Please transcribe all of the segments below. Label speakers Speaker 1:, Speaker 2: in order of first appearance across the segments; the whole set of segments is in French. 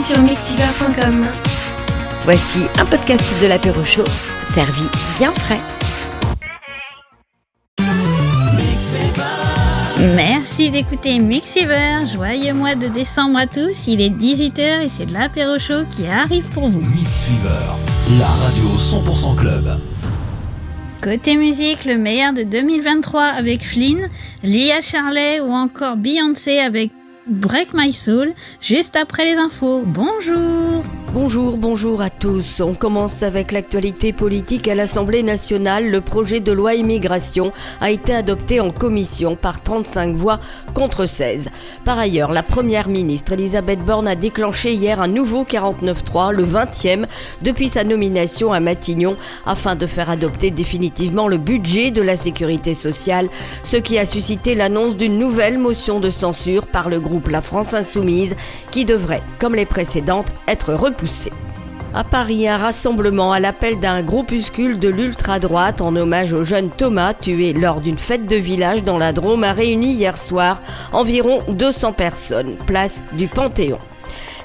Speaker 1: aussi sur mixfever.com.
Speaker 2: Voici un podcast de l'apéro chaud, servi bien frais.
Speaker 3: Merci d'écouter Mixiver. Joyeux mois de décembre à tous. Il est 18h et c'est de l'apéro chaud qui arrive pour vous.
Speaker 4: Mixfever, la radio 100% club.
Speaker 3: Côté musique, le meilleur de 2023 avec Flynn, Lia Charlet ou encore Beyoncé avec Break My Soul, juste après les infos. Bonjour
Speaker 2: Bonjour, bonjour à tous. On commence avec l'actualité politique à l'Assemblée nationale. Le projet de loi immigration a été adopté en commission par 35 voix contre 16. Par ailleurs, la première ministre Elisabeth Borne a déclenché hier un nouveau 49-3, le 20e, depuis sa nomination à Matignon, afin de faire adopter définitivement le budget de la sécurité sociale, ce qui a suscité l'annonce d'une nouvelle motion de censure par le groupe La France Insoumise, qui devrait, comme les précédentes, être À Paris, un rassemblement à l'appel d'un groupuscule de l'ultra-droite en hommage au jeune Thomas tué lors d'une fête de village dans la Drôme a réuni hier soir environ 200 personnes, place du Panthéon.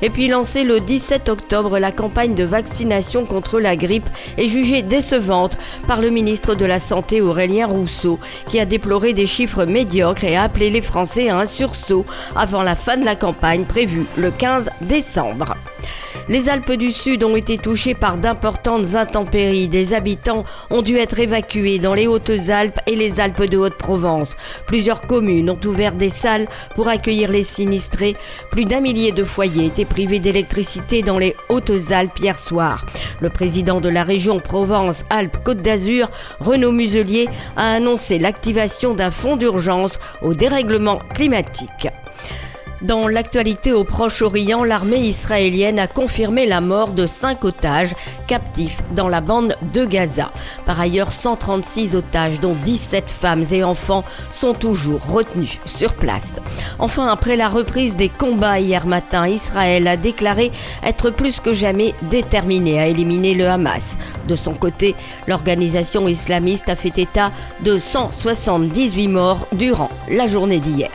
Speaker 2: Et puis lancée le 17 octobre, la campagne de vaccination contre la grippe est jugée décevante par le ministre de la Santé Aurélien Rousseau, qui a déploré des chiffres médiocres et a appelé les Français à un sursaut avant la fin de la campagne prévue le 15 décembre. Les Alpes du Sud ont été touchées par d'importantes intempéries. Des habitants ont dû être évacués dans les Hautes-Alpes et les Alpes de Haute-Provence. Plusieurs communes ont ouvert des salles pour accueillir les sinistrés. Plus d'un millier de foyers étaient privés d'électricité dans les Hautes-Alpes hier soir. Le président de la région Provence-Alpes-Côte d'Azur, Renaud Muselier, a annoncé l'activation d'un fonds d'urgence au dérèglement climatique. Dans l'actualité au Proche-Orient, l'armée israélienne a confirmé la mort de cinq otages captifs dans la bande de Gaza. Par ailleurs, 136 otages, dont 17 femmes et enfants, sont toujours retenus sur place. Enfin, après la reprise des combats hier matin, Israël a déclaré être plus que jamais déterminé à éliminer le Hamas. De son côté, l'organisation islamiste a fait état de 178 morts durant la journée d'hier.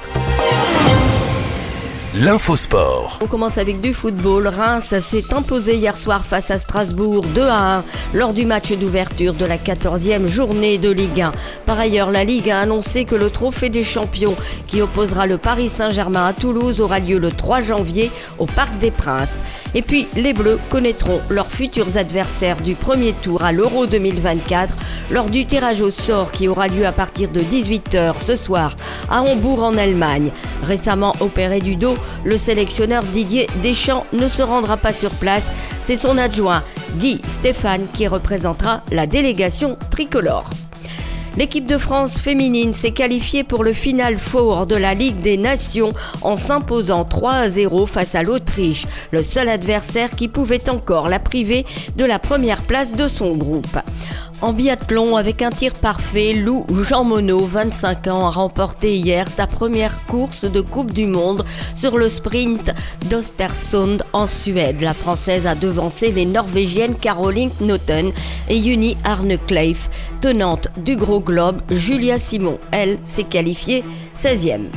Speaker 4: L'infosport.
Speaker 2: On commence avec du football. Reims s'est imposé hier soir face à Strasbourg 2 à 1 lors du match d'ouverture de la 14e journée de Ligue 1. Par ailleurs, la Ligue a annoncé que le trophée des champions qui opposera le Paris Saint-Germain à Toulouse aura lieu le 3 janvier au Parc des Princes. Et puis, les Bleus connaîtront leurs futurs adversaires du premier tour à l'Euro 2024 lors du tirage au sort qui aura lieu à partir de 18h ce soir à Hambourg en Allemagne. Récemment opéré du dos, le sélectionneur Didier Deschamps ne se rendra pas sur place. C'est son adjoint Guy Stéphane qui représentera la délégation tricolore. L'équipe de France féminine s'est qualifiée pour le final four de la Ligue des Nations en s'imposant 3 à 0 face à l'Autriche, le seul adversaire qui pouvait encore la priver de la première place de son groupe. En biathlon, avec un tir parfait, Lou Jean Monod, 25 ans, a remporté hier sa première course de Coupe du Monde sur le sprint d'Ostersund en Suède. La Française a devancé les Norvégiennes Caroline Knoten et Juni Arne Kleif. Tenante du gros globe, Julia Simon, elle, s'est qualifiée 16e.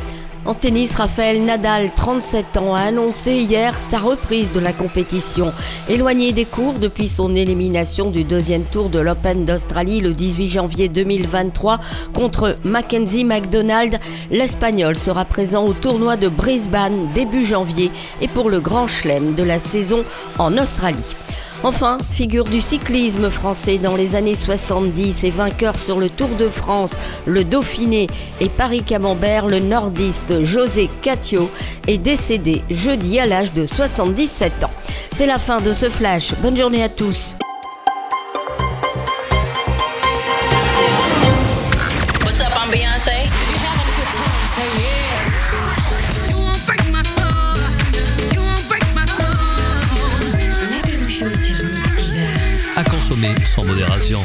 Speaker 2: En tennis, Raphaël Nadal, 37 ans, a annoncé hier sa reprise de la compétition. Éloigné des cours depuis son élimination du deuxième tour de l'Open d'Australie le 18 janvier 2023 contre Mackenzie McDonald, l'Espagnol sera présent au tournoi de Brisbane début janvier et pour le Grand Chelem de la saison en Australie. Enfin, figure du cyclisme français dans les années 70 et vainqueur sur le Tour de France, le Dauphiné et Paris-Camembert, le nordiste José Catio est décédé jeudi à l'âge de 77 ans. C'est la fin de ce flash. Bonne journée à tous.
Speaker 4: Sans modération.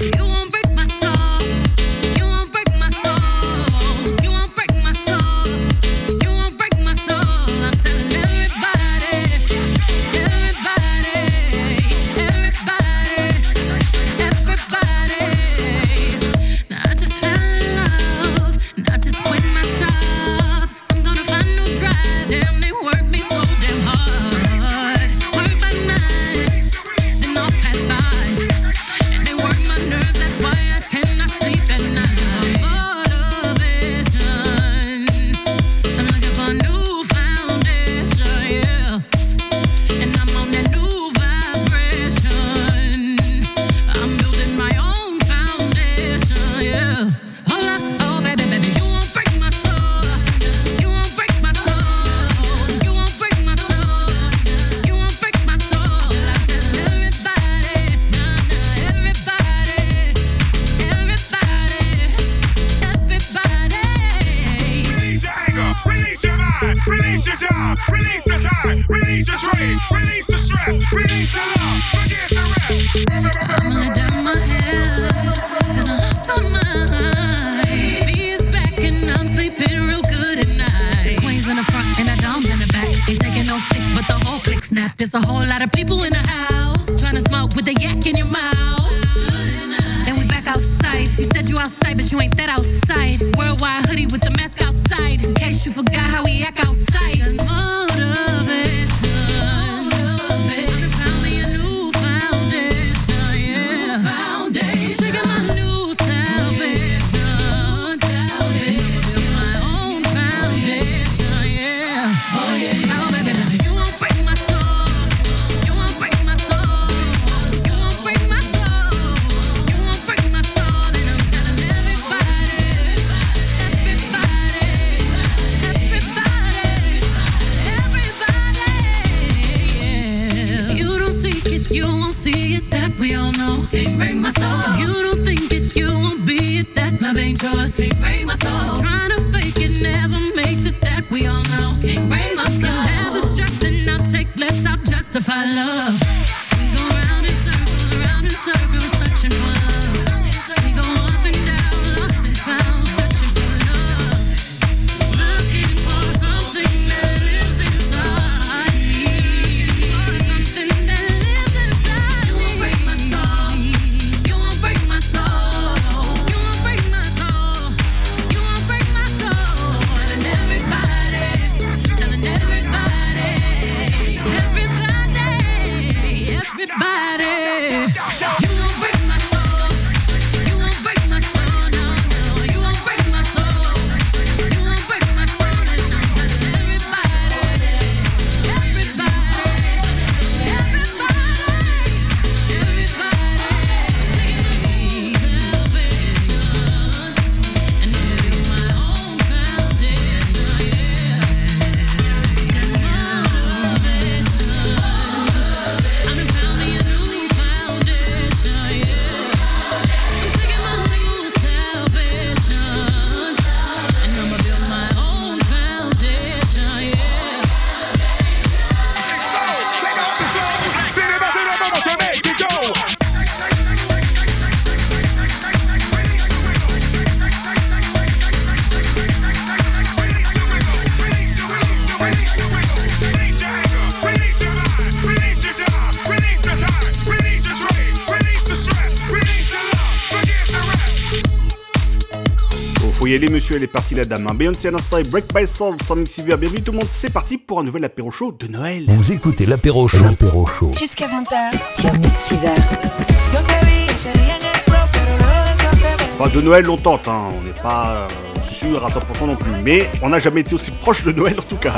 Speaker 5: justify love.
Speaker 6: habituel est parti la dame. Hein. Beyoncé à l'instant et Break by Soul sans mix Bienvenue tout le monde, c'est parti pour un nouvel apéro show de Noël.
Speaker 4: Vous écoutez l'apéro show. L'apéro show.
Speaker 7: Jusqu'à 20h sur Mix
Speaker 6: Enfin, de Noël, l'on tente, hein. on n'est pas euh, sûr à 100% non plus, mais on n'a jamais été aussi proche de Noël en tout cas.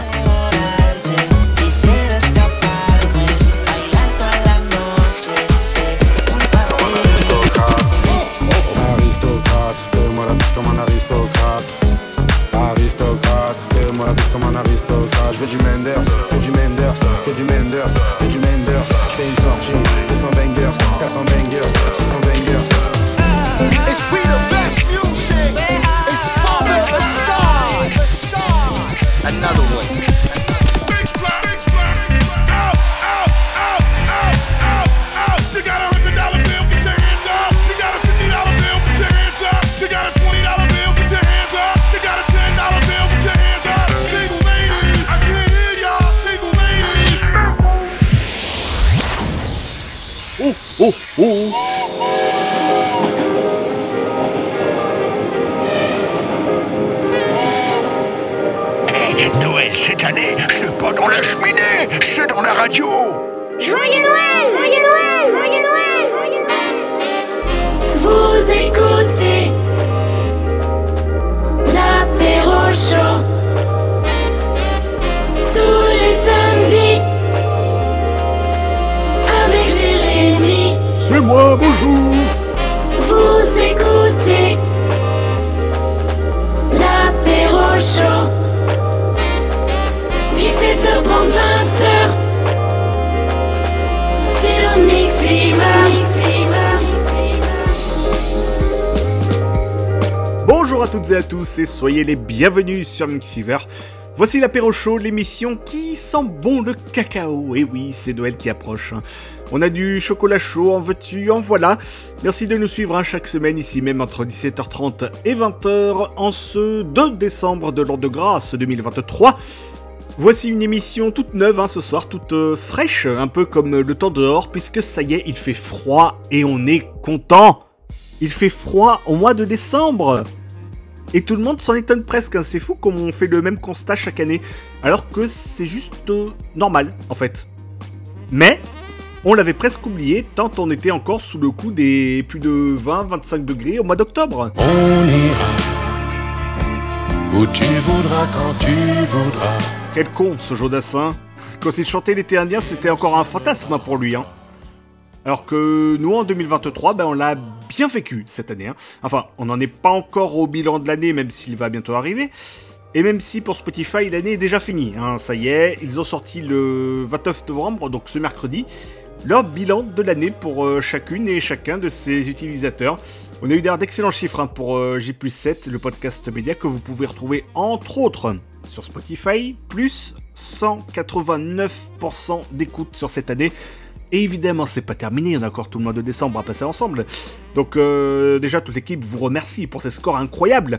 Speaker 6: et soyez les bienvenus sur Mixiver.
Speaker 8: Voici l'apéro chaud, l'émission qui sent bon le cacao. Et oui, c'est Noël qui approche. Hein. On a du chocolat chaud, en veux-tu, en voilà. Merci de nous suivre hein, chaque semaine, ici même entre 17h30 et 20h, en ce 2 décembre de l'an de grâce 2023. Voici une émission toute neuve hein, ce soir, toute euh, fraîche, un peu comme le temps dehors, puisque ça y est, il fait froid et on est content. Il fait froid au mois de décembre. Et tout le monde s'en étonne presque, hein. c'est fou comme on fait le même constat chaque année, alors que c'est juste euh, normal en fait. Mais on l'avait presque oublié tant on était encore sous le coup des plus de 20-25 degrés au mois d'octobre.
Speaker 9: On ira où tu voudras quand tu voudras.
Speaker 8: Quel con ce Jodassin. Quand il chantait l'été indien, c'était encore un fantasme pour lui. Hein. Alors que nous, en 2023, ben, on l'a bien vécu cette année. hein. Enfin, on n'en est pas encore au bilan de l'année, même s'il va bientôt arriver. Et même si pour Spotify, l'année est déjà finie. hein. Ça y est, ils ont sorti le 29 novembre, donc ce mercredi, leur bilan de l'année pour euh, chacune et chacun de ses utilisateurs. On a eu d'ailleurs d'excellents chiffres hein, pour euh, J7, le podcast média que vous pouvez retrouver entre autres sur Spotify, plus 189% d'écoute sur cette année. Et évidemment, c'est pas terminé, on a encore tout le mois de décembre à passer ensemble. Donc euh, déjà, toute l'équipe vous remercie pour ces scores incroyables.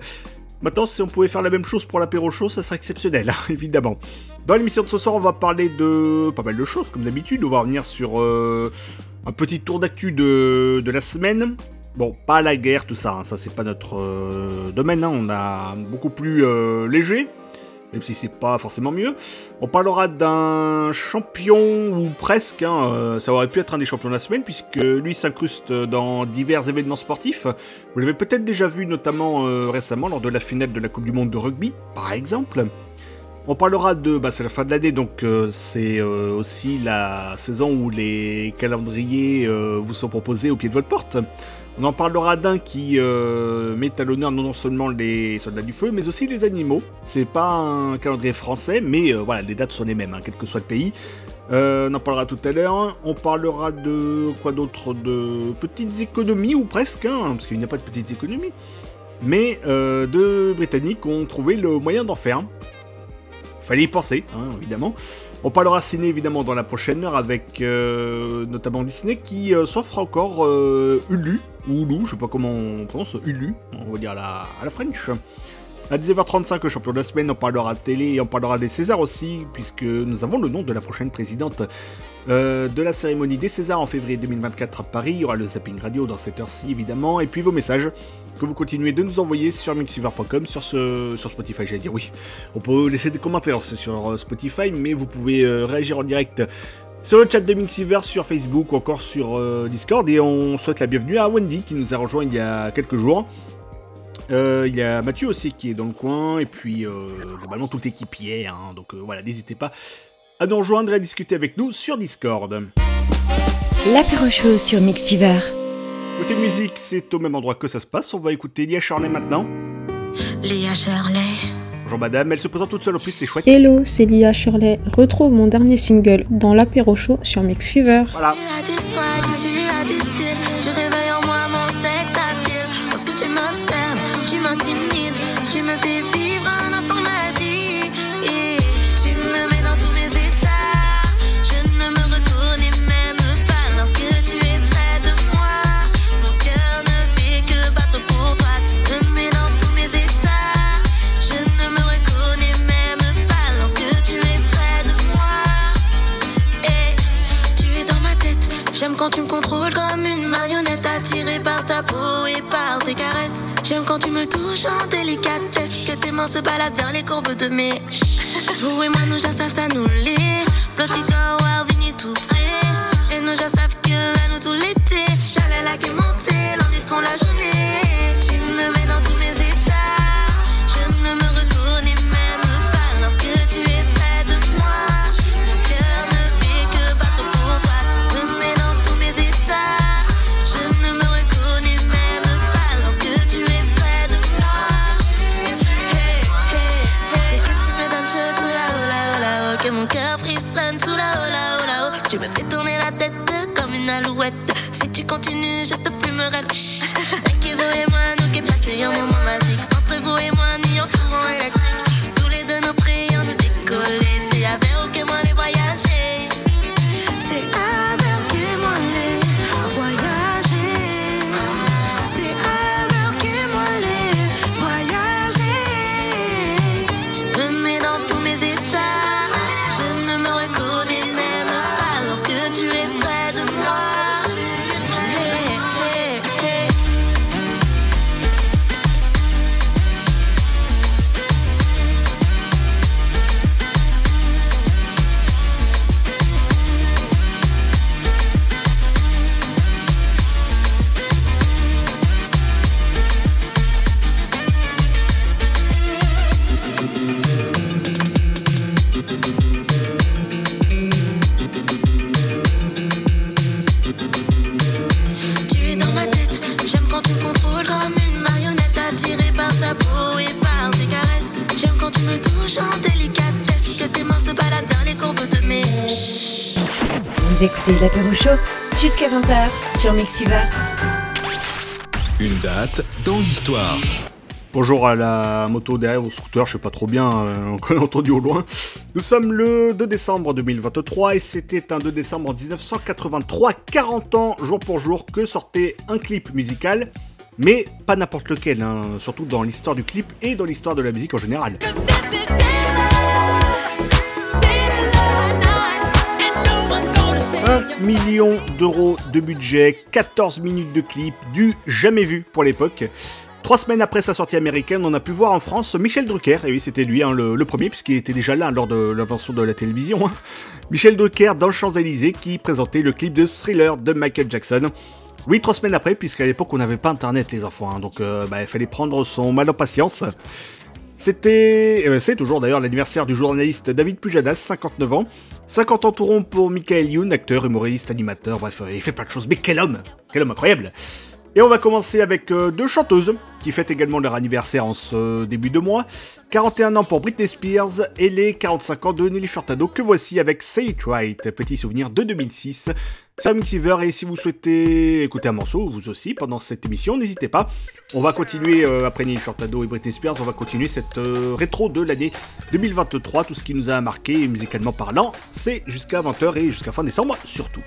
Speaker 8: Maintenant, si on pouvait faire la même chose pour l'apéro chaud, ça serait exceptionnel, hein, évidemment. Dans l'émission de ce soir, on va parler de pas mal de choses, comme d'habitude. On va revenir sur euh, un petit tour d'actu de, la semaine. Bon, pas la guerre, tout ça, hein, ça c'est pas notre euh, domaine, hein, on a beaucoup plus léger, même si c'est pas forcément mieux. On parlera d'un champion, ou presque, hein, euh, ça aurait pu être un des champions de la semaine, puisque lui s'incruste dans divers événements sportifs. Vous l'avez peut-être déjà vu, notamment euh, récemment, lors de la finale de la Coupe du Monde de rugby, par exemple. On parlera de. Bah, c'est la fin de l'année, donc euh, c'est aussi la saison où les calendriers vous sont proposés au pied de votre porte. On en parlera d'un qui euh, met à l'honneur non seulement les soldats du feu, mais aussi les animaux. C'est pas un calendrier français, mais euh, voilà, les dates sont les mêmes, hein, quel que soit le pays. Euh, on en parlera tout à l'heure. On parlera de quoi d'autre De petites économies, ou presque, hein, parce qu'il n'y a pas de petites économies. Mais deux Britanniques ont trouvé le moyen d'en faire. Fallait y penser, hein, évidemment. On parlera ciné évidemment dans la prochaine heure avec euh, notamment Disney qui euh, s'offre encore euh, Hulu, ou Hulu, je sais pas comment on prononce, Hulu, on va dire à la, à la French. À 19h35, le champion de la semaine, on parlera télé et on parlera des Césars aussi, puisque nous avons le nom de la prochaine présidente euh, de la cérémonie des Césars en février 2024 à Paris. Il y aura le zapping radio dans cette heure-ci évidemment, et puis vos messages que vous continuez de nous envoyer sur mixiver.com, sur, Spotify, j'allais dire oui. On peut laisser des commentaires sur euh, Spotify, mais vous pouvez euh, réagir en direct sur le chat de Mixiver, sur Facebook ou encore sur Discord. Et on souhaite la bienvenue à Wendy qui nous a rejoint il y a quelques jours. Il y a Mathieu aussi qui est dans le coin, et puis globalement toute l'équipe y est, hein. donc euh, voilà, n'hésitez pas à nous rejoindre et à discuter avec nous sur Discord.
Speaker 1: L'apéro chaud sur Mix Fever.
Speaker 8: Côté musique, c'est au même endroit que ça se passe, on va écouter Lia Charlet maintenant.
Speaker 10: Léa Shirley.
Speaker 8: Bonjour madame, elle se présente toute seule, en plus c'est chouette.
Speaker 11: Hello, c'est Lia Shirley. Retrouve mon dernier single dans l'apéro chaud sur Mix Fever.
Speaker 8: Voilà.
Speaker 10: Tu as du tu se baladent vers les courbes de mes. Vous et moi, nous, já savent ça nous lit. Blotti Vigny tout près. Et nous, já savent que là, nous, tout l'été.
Speaker 1: Écoutez l'apéro chaud jusqu'à 20h sur.
Speaker 9: Une date dans l'histoire.
Speaker 8: Bonjour à la moto derrière au scooter, je sais pas trop bien, euh, on l'a entendu au loin. Nous sommes le 2 décembre 2023 et c'était un 2 décembre 1983, 40 ans jour pour jour que sortait un clip musical, mais pas n'importe lequel, hein, surtout dans l'histoire du clip et dans l'histoire de la musique en général. 1 million d'euros de budget, 14 minutes de clip, du jamais vu pour l'époque. Trois semaines après sa sortie américaine, on a pu voir en France Michel Drucker, et oui c'était lui hein, le, le premier, puisqu'il était déjà là lors de l'invention de la télévision. hein. Michel Drucker dans le Champs-Élysées qui présentait le clip de Thriller de Michael Jackson. Oui, trois semaines après, puisqu'à l'époque on n'avait pas internet les enfants, hein, donc euh, bah, il fallait prendre son mal en patience. C'était, euh, c'est toujours d'ailleurs l'anniversaire du journaliste David Pujadas, 59 ans. 50 ans tout rond pour Michael Youn, acteur, humoriste, animateur, bref, euh, il fait plein de choses. Mais quel homme Quel homme incroyable Et on va commencer avec euh, deux chanteuses qui fêtent également leur anniversaire en ce début de mois. 41 ans pour Britney Spears et les 45 ans de Nelly Furtado que voici avec Say It Right, petit souvenir de 2006. C'est Mixiver et si vous souhaitez écouter un morceau, vous aussi, pendant cette émission, n'hésitez pas. On va continuer, euh, après Nelly Furtado et Britney Spears, on va continuer cette euh, rétro de l'année 2023, tout ce qui nous a marqué musicalement parlant, c'est jusqu'à 20h et jusqu'à fin décembre surtout.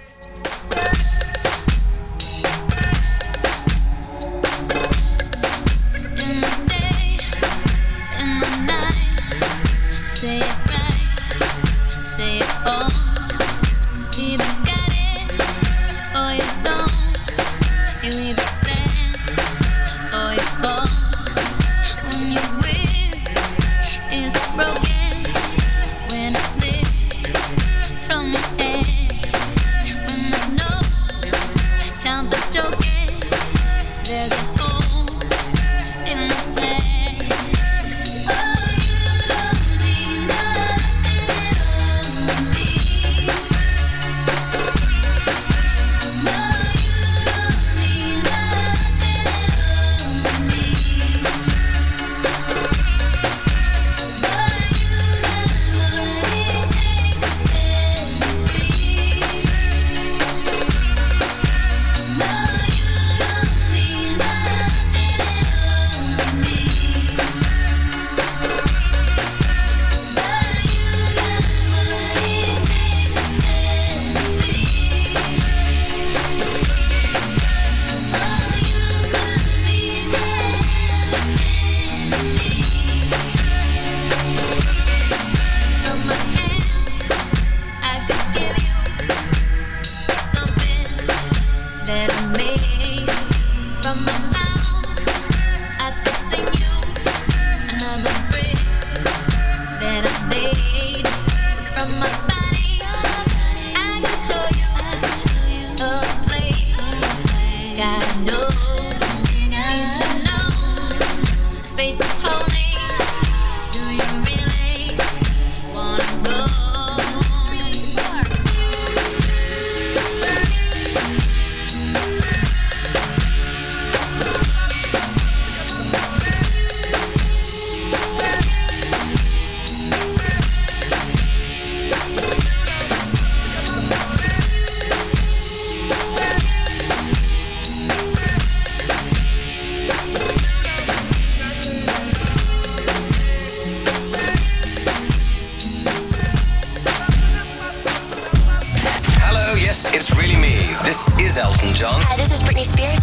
Speaker 10: Is
Speaker 12: Elton John.
Speaker 10: Hi, this is Britney Spears.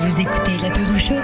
Speaker 1: Vous écoutez l'apéro chaud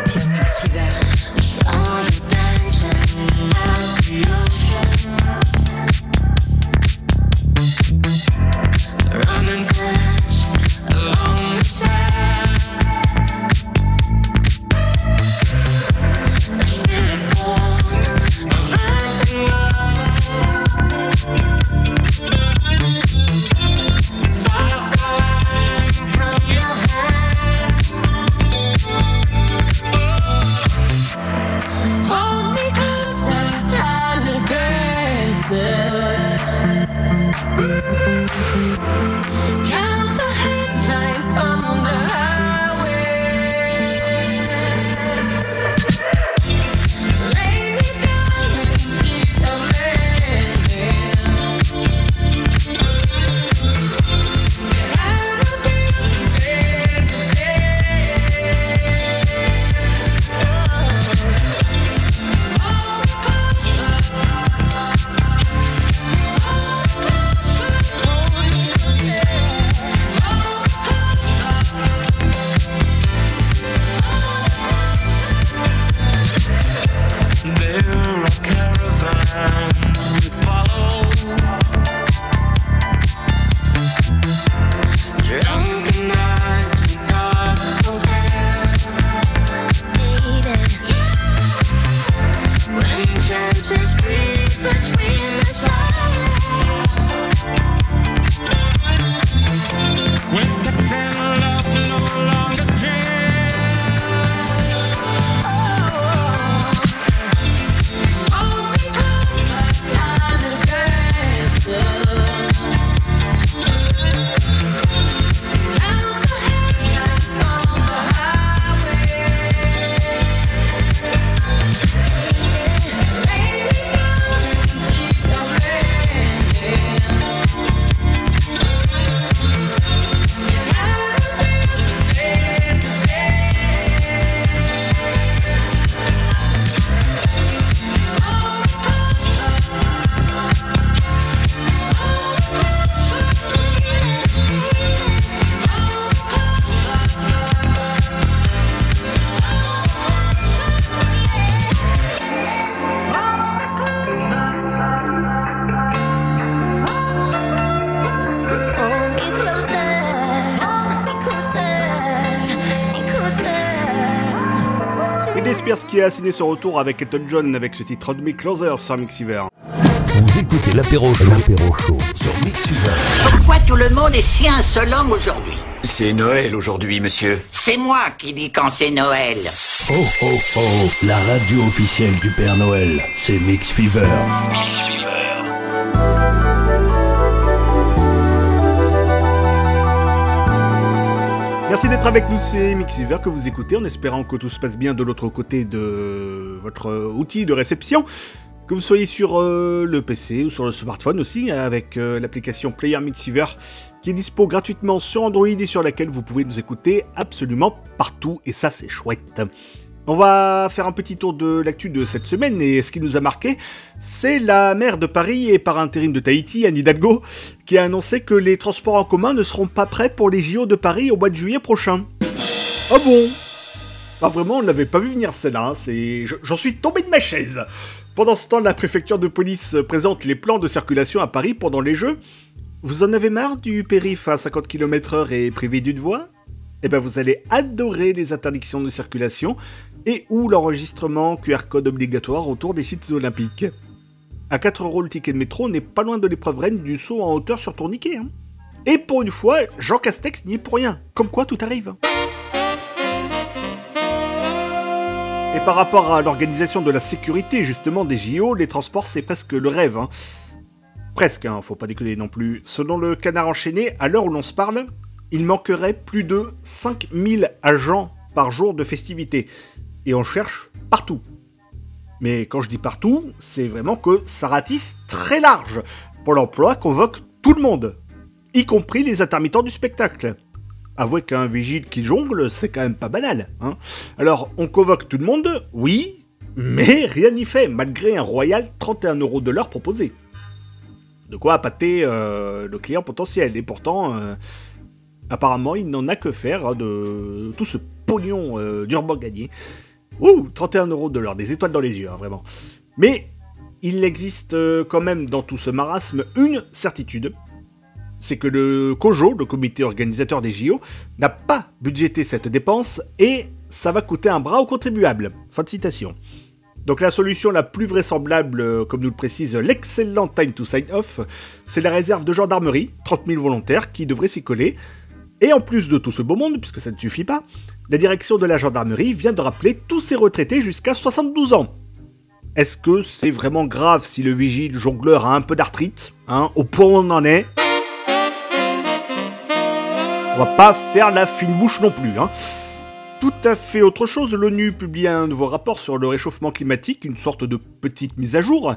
Speaker 8: qui a signé son retour avec Elton John avec ce titre Me Closer sur Mixiver.
Speaker 4: Vous écoutez l'apéro chaud sur Mixiver.
Speaker 13: Pourquoi tout le monde est si insolent aujourd'hui?
Speaker 14: C'est Noël aujourd'hui, monsieur.
Speaker 13: C'est moi qui dis quand c'est Noël.
Speaker 4: Oh oh oh, la radio officielle du Père Noël, c'est Mix Fever.
Speaker 8: Merci d'être avec nous, c'est Mixiver que vous écoutez en espérant que tout se passe bien de l'autre côté de votre outil de réception. Que vous soyez sur euh, le PC ou sur le smartphone aussi, avec euh, l'application Player Mixiver qui est dispo gratuitement sur Android et sur laquelle vous pouvez nous écouter absolument partout, et ça c'est chouette. On va faire un petit tour de l'actu de cette semaine, et ce qui nous a marqué, c'est la maire de Paris et par intérim de Tahiti, Anne Hidalgo, qui a annoncé que les transports en commun ne seront pas prêts pour les JO de Paris au mois de juillet prochain. Ah bon? Ah vraiment, on ne l'avait pas vu venir celle-là, hein, J'en suis tombé de ma chaise Pendant ce temps, la préfecture de police présente les plans de circulation à Paris pendant les Jeux. Vous en avez marre du périph' à 50 km/h et privé d'une voie? Eh ben vous allez adorer les interdictions de circulation et ou l'enregistrement QR code obligatoire autour des sites olympiques. À 4 euros le ticket de métro n'est pas loin de l'épreuve reine du saut en hauteur sur tourniquet. hein. Et pour une fois, Jean Castex n'y est pour rien. Comme quoi tout arrive. Et par rapport à l'organisation de la sécurité justement des JO, les transports c'est presque le rêve. hein. Presque, hein, faut pas déconner non plus. Selon le canard enchaîné, à l'heure où l'on se parle, il manquerait plus de 5000 agents par jour de festivités. Et on cherche partout. Mais quand je dis partout, c'est vraiment que ça ratisse très large. Pôle emploi convoque tout le monde, y compris les intermittents du spectacle. Avouez qu'un vigile qui jongle, c'est quand même pas banal. Hein Alors, on convoque tout le monde, oui, mais rien n'y fait, malgré un royal 31 euros de l'heure proposé. De quoi appâter euh, le client potentiel, et pourtant, euh, apparemment, il n'en a que faire hein, de tout ce pognon euh, gagné. Ouh, 31 euros de l'heure, des étoiles dans les yeux, hein, vraiment. Mais il existe euh, quand même dans tout ce marasme une certitude, c'est que le COJO, le comité organisateur des JO, n'a pas budgété cette dépense et ça va coûter un bras aux contribuables. Fin de citation. Donc la solution la plus vraisemblable, euh, comme nous le précise l'excellent Time to Sign Off, c'est la réserve de gendarmerie, 30 000 volontaires qui devraient s'y coller. Et en plus de tout ce beau monde, puisque ça ne suffit pas, la direction de la gendarmerie vient de rappeler tous ces retraités jusqu'à 72 ans. Est-ce que c'est vraiment grave si le vigile jongleur a un peu d'arthrite hein, Au point où on en est? On va pas faire la fine bouche non plus, hein. Tout à fait autre chose, l'ONU publie un nouveau rapport sur le réchauffement climatique, une sorte de petite mise à jour.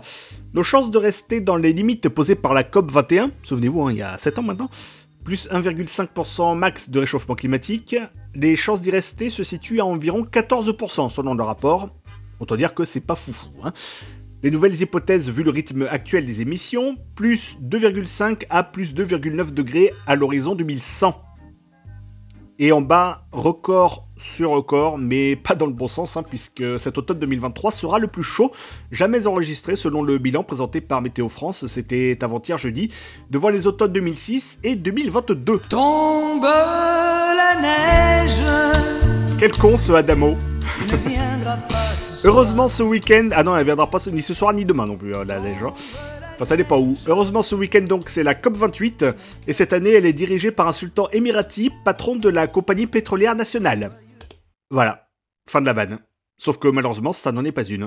Speaker 8: Nos chances de rester dans les limites posées par la COP 21, souvenez-vous, hein, il y a 7 ans maintenant, plus 1,5% max de réchauffement climatique, les chances d'y rester se situent à environ 14% selon le rapport. Autant dire que c'est pas foufou. Hein. Les nouvelles hypothèses, vu le rythme actuel des émissions, plus 2,5 à plus 2,9 degrés à l'horizon 2100. Et en bas, record sur record, mais pas dans le bon sens, hein, puisque cet automne 2023 sera le plus chaud jamais enregistré selon le bilan présenté par Météo France. C'était avant-hier jeudi, devant les automnes 2006 et 2022.
Speaker 15: Tombe la neige.
Speaker 8: Quel con ce Adamo Heureusement ce week-end... Ah non, elle viendra pas ce- ni ce soir ni demain non plus, euh, la neige. hein. Enfin, ça dépend où. Heureusement ce week-end donc c'est la COP28, et cette année elle est dirigée par un sultan émirati, patron de la compagnie pétrolière nationale. Voilà, fin de la vanne. Sauf que malheureusement ça n'en est pas une.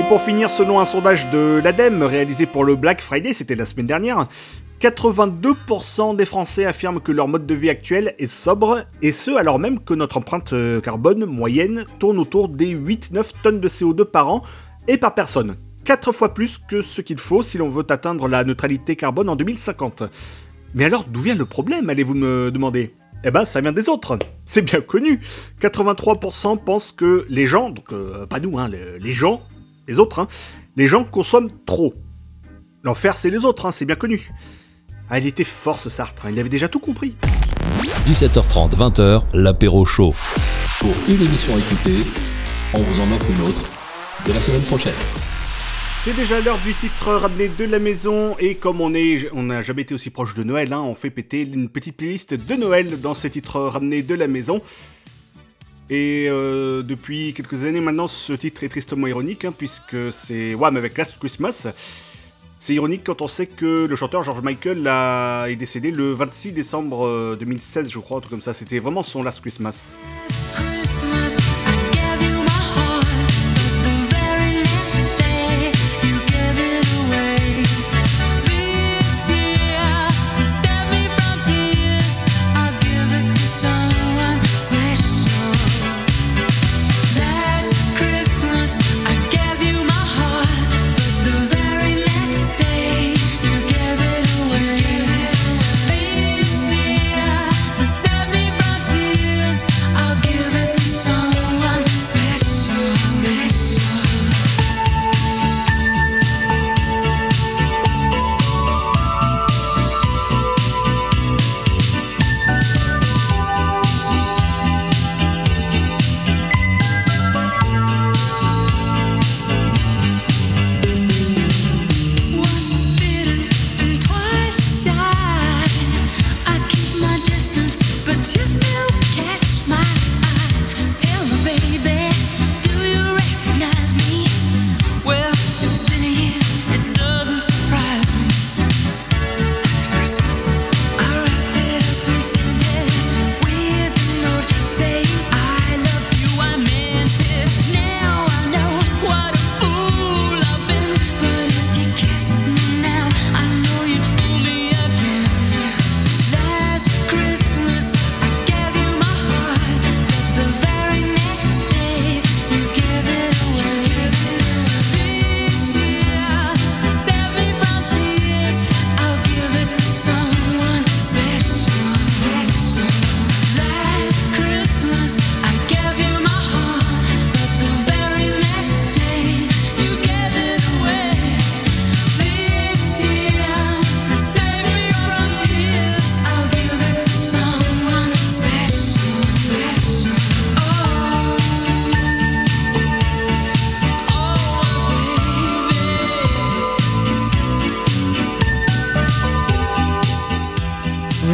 Speaker 8: Et pour finir, selon un sondage de l'ADEME réalisé pour le Black Friday, c'était la semaine dernière, 82% des Français affirment que leur mode de vie actuel est sobre, et ce alors même que notre empreinte euh, carbone moyenne tourne autour des 8-9 tonnes de CO2 par an et par personne. 4 fois plus que ce qu'il faut si l'on veut atteindre la neutralité carbone en 2050. Mais alors d'où vient le problème, allez-vous me demander? Eh ben ça vient des autres, c'est bien connu. 83% pensent que les gens, donc euh, pas nous, hein, les, gens, les autres, hein, les gens consomment trop. L'enfer c'est les autres, hein, c'est bien connu. Ah, il était fort ce Sartre, hein, il avait déjà tout compris.
Speaker 7: 17h30, 20h, l'apéro chaud. Pour une émission à écouter, on vous en offre une autre de la semaine prochaine.
Speaker 8: C'est déjà l'heure du titre ramené de la maison et comme on est, on n'a jamais été aussi proche de Noël, hein, on fait péter une petite playlist de Noël dans ces titres ramenés de la maison. Et euh, depuis quelques années maintenant, ce titre est tristement ironique hein, puisque c'est Wham avec Last Christmas. C'est ironique quand on sait que le chanteur George Michael a- est décédé le 26 décembre euh, 2016, je crois, un truc comme ça. C'était vraiment son Last Christmas.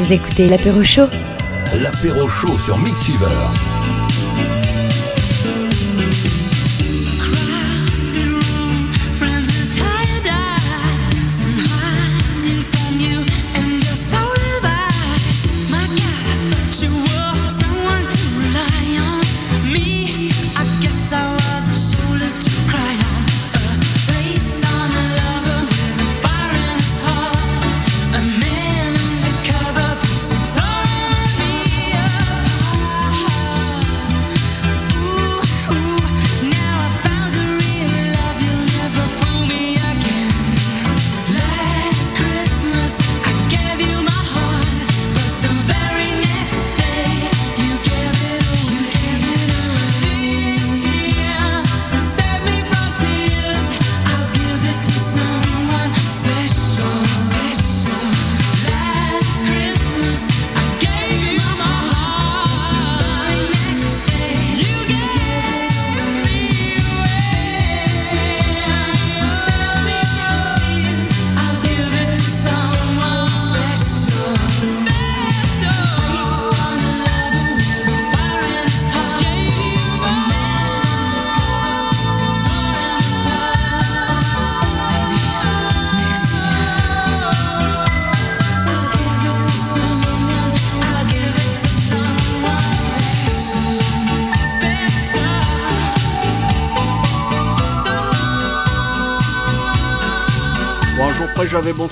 Speaker 16: Vous écoutez l'apéro chaud
Speaker 7: L'apéro chaud sur Mixfever.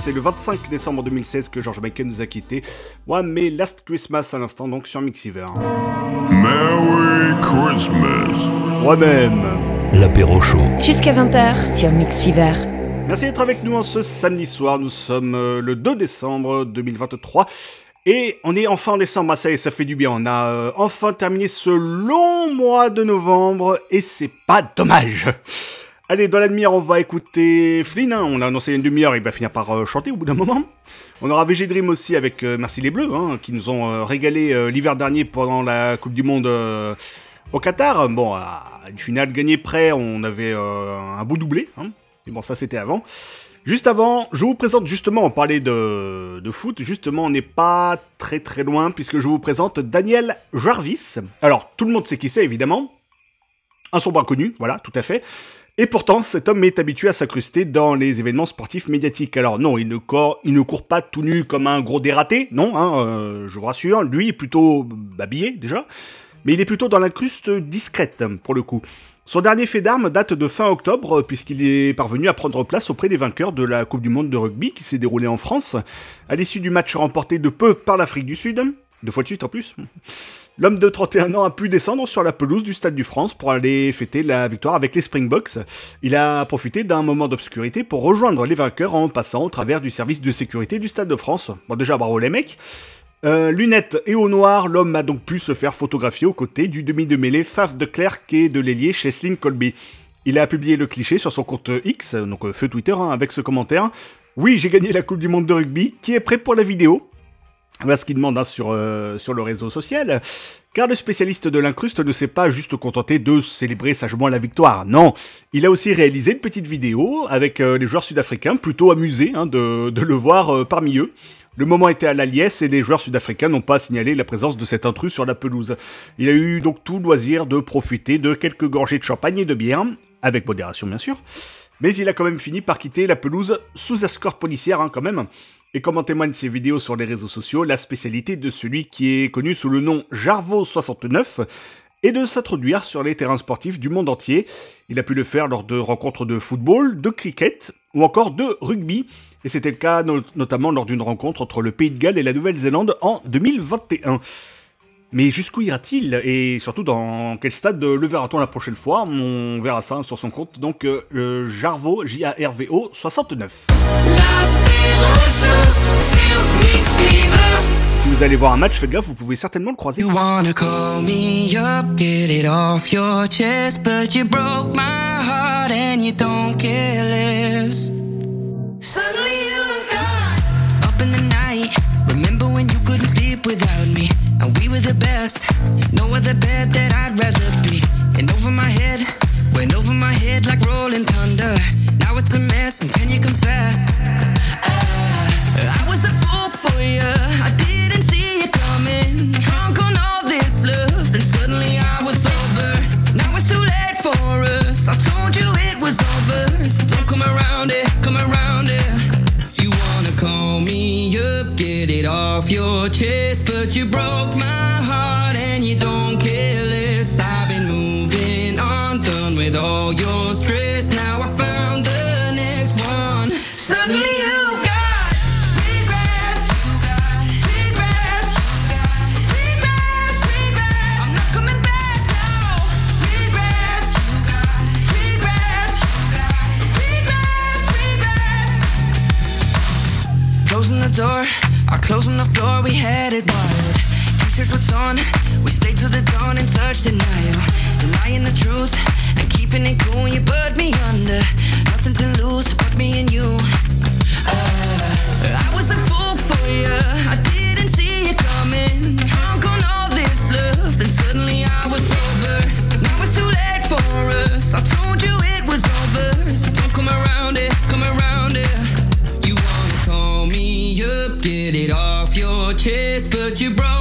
Speaker 8: C'est le 25 décembre 2016 que George Michael nous a quittés. Moi, mais Last Christmas à l'instant, donc sur Mixiver.
Speaker 17: Merry Christmas.
Speaker 8: Moi-même.
Speaker 5: L'apéro chaud.
Speaker 1: Jusqu'à 20h sur Mix Fever.
Speaker 8: Merci d'être avec nous en ce samedi soir. Nous sommes euh, le 2 décembre 2023. Et on est enfin en décembre, ah, ça, y est, ça fait du bien. On a euh, enfin terminé ce long mois de novembre et c'est pas dommage. Allez, dans la demi-heure, on va écouter Flynn. hein. On l'a annoncé une demi-heure, il va finir par euh, chanter au bout d'un moment. On aura VG Dream aussi avec euh, Merci les Bleus, hein, qui nous ont euh, régalé l'hiver dernier pendant la Coupe du Monde au Qatar. Bon, à une finale gagnée près, on avait un beau doublé. Hein. Mais bon, ça c'était avant. Juste avant, je vous présente justement, on parlait de, de foot, justement on n'est pas très très loin puisque je vous présente Daniel Jarvis. Alors tout le monde sait qui c'est évidemment, un sombre inconnu, voilà, tout à fait. Et pourtant, cet homme est habitué à s'incruster dans les événements sportifs médiatiques. Alors non, il ne, court, pas tout nu comme un gros dératé, non, hein, euh, je vous rassure, lui est plutôt habillé déjà, mais il est plutôt dans l'incruste discrète, pour le coup. Son dernier fait d'armes date de fin octobre, puisqu'il est parvenu à prendre place auprès des vainqueurs de la Coupe du Monde de rugby qui s'est déroulée en France, à l'issue du match remporté de peu par l'Afrique du Sud, deux fois de suite en plus. L'homme de 31 ans a pu descendre sur la pelouse du Stade du France pour aller fêter la victoire avec les Springboks. Il a profité d'un moment d'obscurité pour rejoindre les vainqueurs en passant au travers du service de sécurité du Stade de France. Bon déjà bravo les mecs. Euh, lunettes et au noir, l'homme a donc pu se faire photographier aux côtés du demi de mêlée Faf de Clerc et de l'ailier Cheslin Colby. Il a publié le cliché sur son compte X, donc euh, feu Twitter, hein, avec ce commentaire. Oui, j'ai gagné la Coupe du Monde de rugby, qui est prêt pour la vidéo? Voilà ce qu'il demande hein, sur, euh, sur le réseau social. Car le spécialiste de l'incruste ne s'est pas juste contenté de célébrer sagement la victoire. Non, il a aussi réalisé une petite vidéo avec euh, les joueurs sud-africains, plutôt amusés hein, de, de le voir euh, parmi eux. Le moment était à la liesse et les joueurs sud-africains n'ont pas signalé la présence de cet intrus sur la pelouse. Il a eu donc tout loisir de profiter de quelques gorgées de champagne et de bière, avec modération bien sûr. Mais il a quand même fini par quitter la pelouse sous escorte policière hein, quand même. Et comme en témoignent ses vidéos sur les réseaux sociaux, la spécialité de celui qui est connu sous le nom Jarvo69 est de s'introduire sur les terrains sportifs du monde entier. Il a pu le faire lors de rencontres de football, de cricket ou encore de rugby. Et c'était le cas no- notamment lors d'une rencontre entre le Pays de Galles et la Nouvelle-Zélande en 2021. Mais jusqu'où ira-t-il? Et surtout, dans quel stade le verra-t-on la prochaine fois? On verra ça sur son compte. Donc, Jarvo, J-A-R-V-O 69. Si vous allez voir un match, faites gaffe, vous pouvez certainement le croiser.
Speaker 7: You wanna call me up, get it off your chest, but you broke my heart and you don't care less. Suddenly you've gone up in the night. Remember when you couldn't sleep without me, and we were the best. No other bed that I'd rather be. And over my head, went over my head like rolling thunder. Now it's a mess, and can you confess? I your chest, but you broke my heart and you don't door, our clothes on the floor, we had it wild. T-shirts were torn, we stayed till the dawn and touched denial. Denying the truth and keeping it cool, you put me under. Nothing to lose but me and you. Uh, I was a fool for you, I didn't see you coming. Drunk on all this love, then suddenly I was get it off your chest, but you broke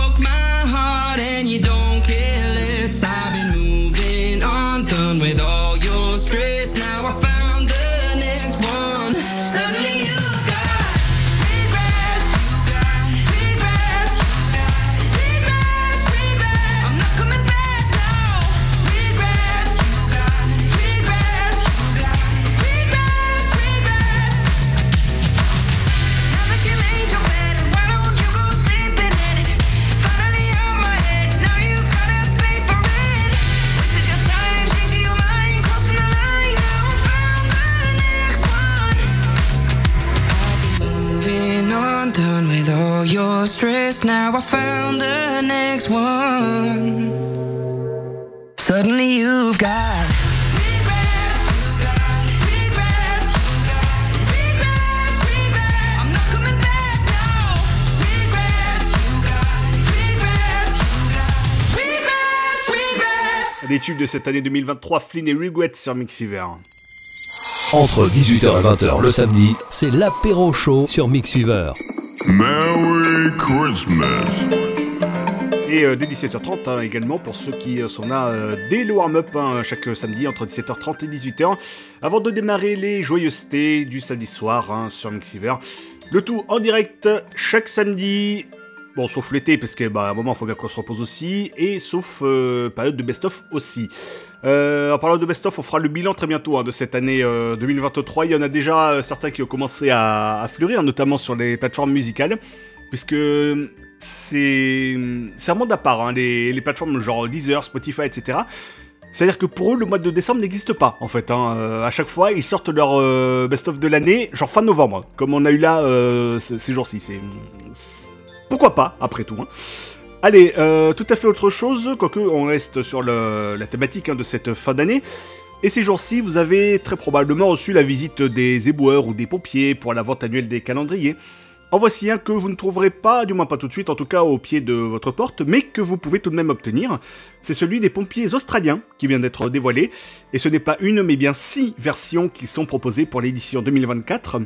Speaker 7: stress. Now I found the next one. Suddenly you've got.
Speaker 8: Les tubes de cette année 2023, Flynn et Regret sur Mixiver.
Speaker 5: Entre 18h et 20h le samedi, c'est l'apéro show sur Mixweaver.
Speaker 17: Merry Christmas.
Speaker 8: Et euh, dès 17h30 hein, également pour ceux qui euh, sont là euh, dès le warm-up hein, chaque samedi entre 17h30 et 18h avant de démarrer les joyeusetés du samedi soir hein, sur Mixiver. Le tout en direct chaque samedi. Bon, sauf l'été, parce que bah, un moment, il faut bien qu'on se repose aussi, et sauf euh, période de best-of aussi. Euh, en parlant de best-of, on fera le bilan très bientôt hein, de cette année euh, 2023. Il y en a déjà euh, certains qui ont commencé à, fleurir, notamment sur les plateformes musicales, puisque c'est un monde à part, hein, les, les plateformes genre Deezer, Spotify, etc. C'est-à-dire que pour eux, le mois de décembre n'existe pas, en fait. Hein. Euh, à chaque fois, ils sortent leur euh, best-of de l'année, genre fin novembre, comme on a eu là euh, ces jours-ci. Pourquoi pas, après tout. hein. Allez, euh, tout à fait autre chose, quoique on reste sur la thématique hein, de cette fin d'année. Et ces jours-ci, vous avez très probablement reçu la visite des éboueurs ou des pompiers pour la vente annuelle des calendriers. En voici un que vous ne trouverez pas, du moins pas tout de suite, en tout cas au pied de votre porte, mais que vous pouvez tout de même obtenir. C'est celui des pompiers australiens qui vient d'être dévoilé. Et ce n'est pas une, mais bien six versions qui sont proposées pour l'édition 2024.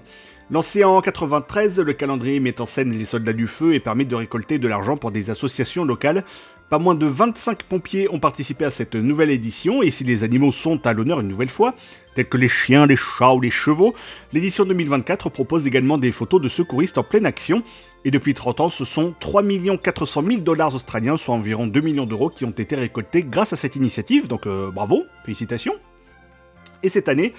Speaker 8: Lancé en 93, le calendrier met en scène les soldats du feu et permet de récolter de l'argent pour des associations locales. Pas moins de 25 pompiers ont participé à cette nouvelle édition, et si les animaux sont à l'honneur une nouvelle fois, tels que les chiens, les chats ou les chevaux, l'édition 2024 propose également des photos de secouristes en pleine action. Et depuis 30 ans, ce sont 3 400 000 dollars australiens, soit environ 2 millions d'euros, qui ont été récoltés grâce à cette initiative. Donc euh, bravo, félicitations. Et cette année,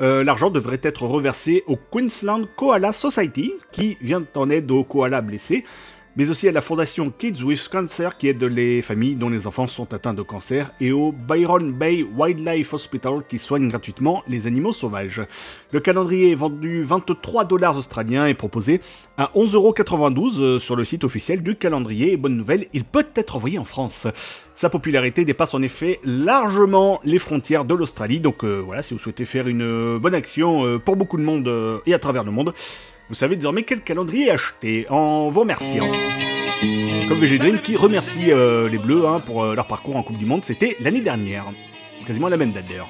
Speaker 8: euh, l'argent devrait être reversé au Queensland Koala Society, qui vient en aide aux koalas blessés, mais aussi à la fondation Kids with Cancer, qui aide les familles dont les enfants sont atteints de cancer, et au Byron Bay Wildlife Hospital, qui soigne gratuitement les animaux sauvages. Le calendrier est vendu 23 dollars australiens et proposé à 11,92€ euh, sur le site officiel du calendrier. Bonne nouvelle, il peut être envoyé en France. Sa popularité dépasse en effet largement les frontières de l'Australie. Donc euh, voilà, si vous souhaitez faire une euh, bonne action pour beaucoup de monde et à travers le monde, vous savez désormais quel calendrier acheter en vous remerciant. Comme VG Dream qui remercie euh, les Bleus hein, pour euh, leur parcours en Coupe du Monde, c'était l'année dernière. Quasiment la même date d'ailleurs.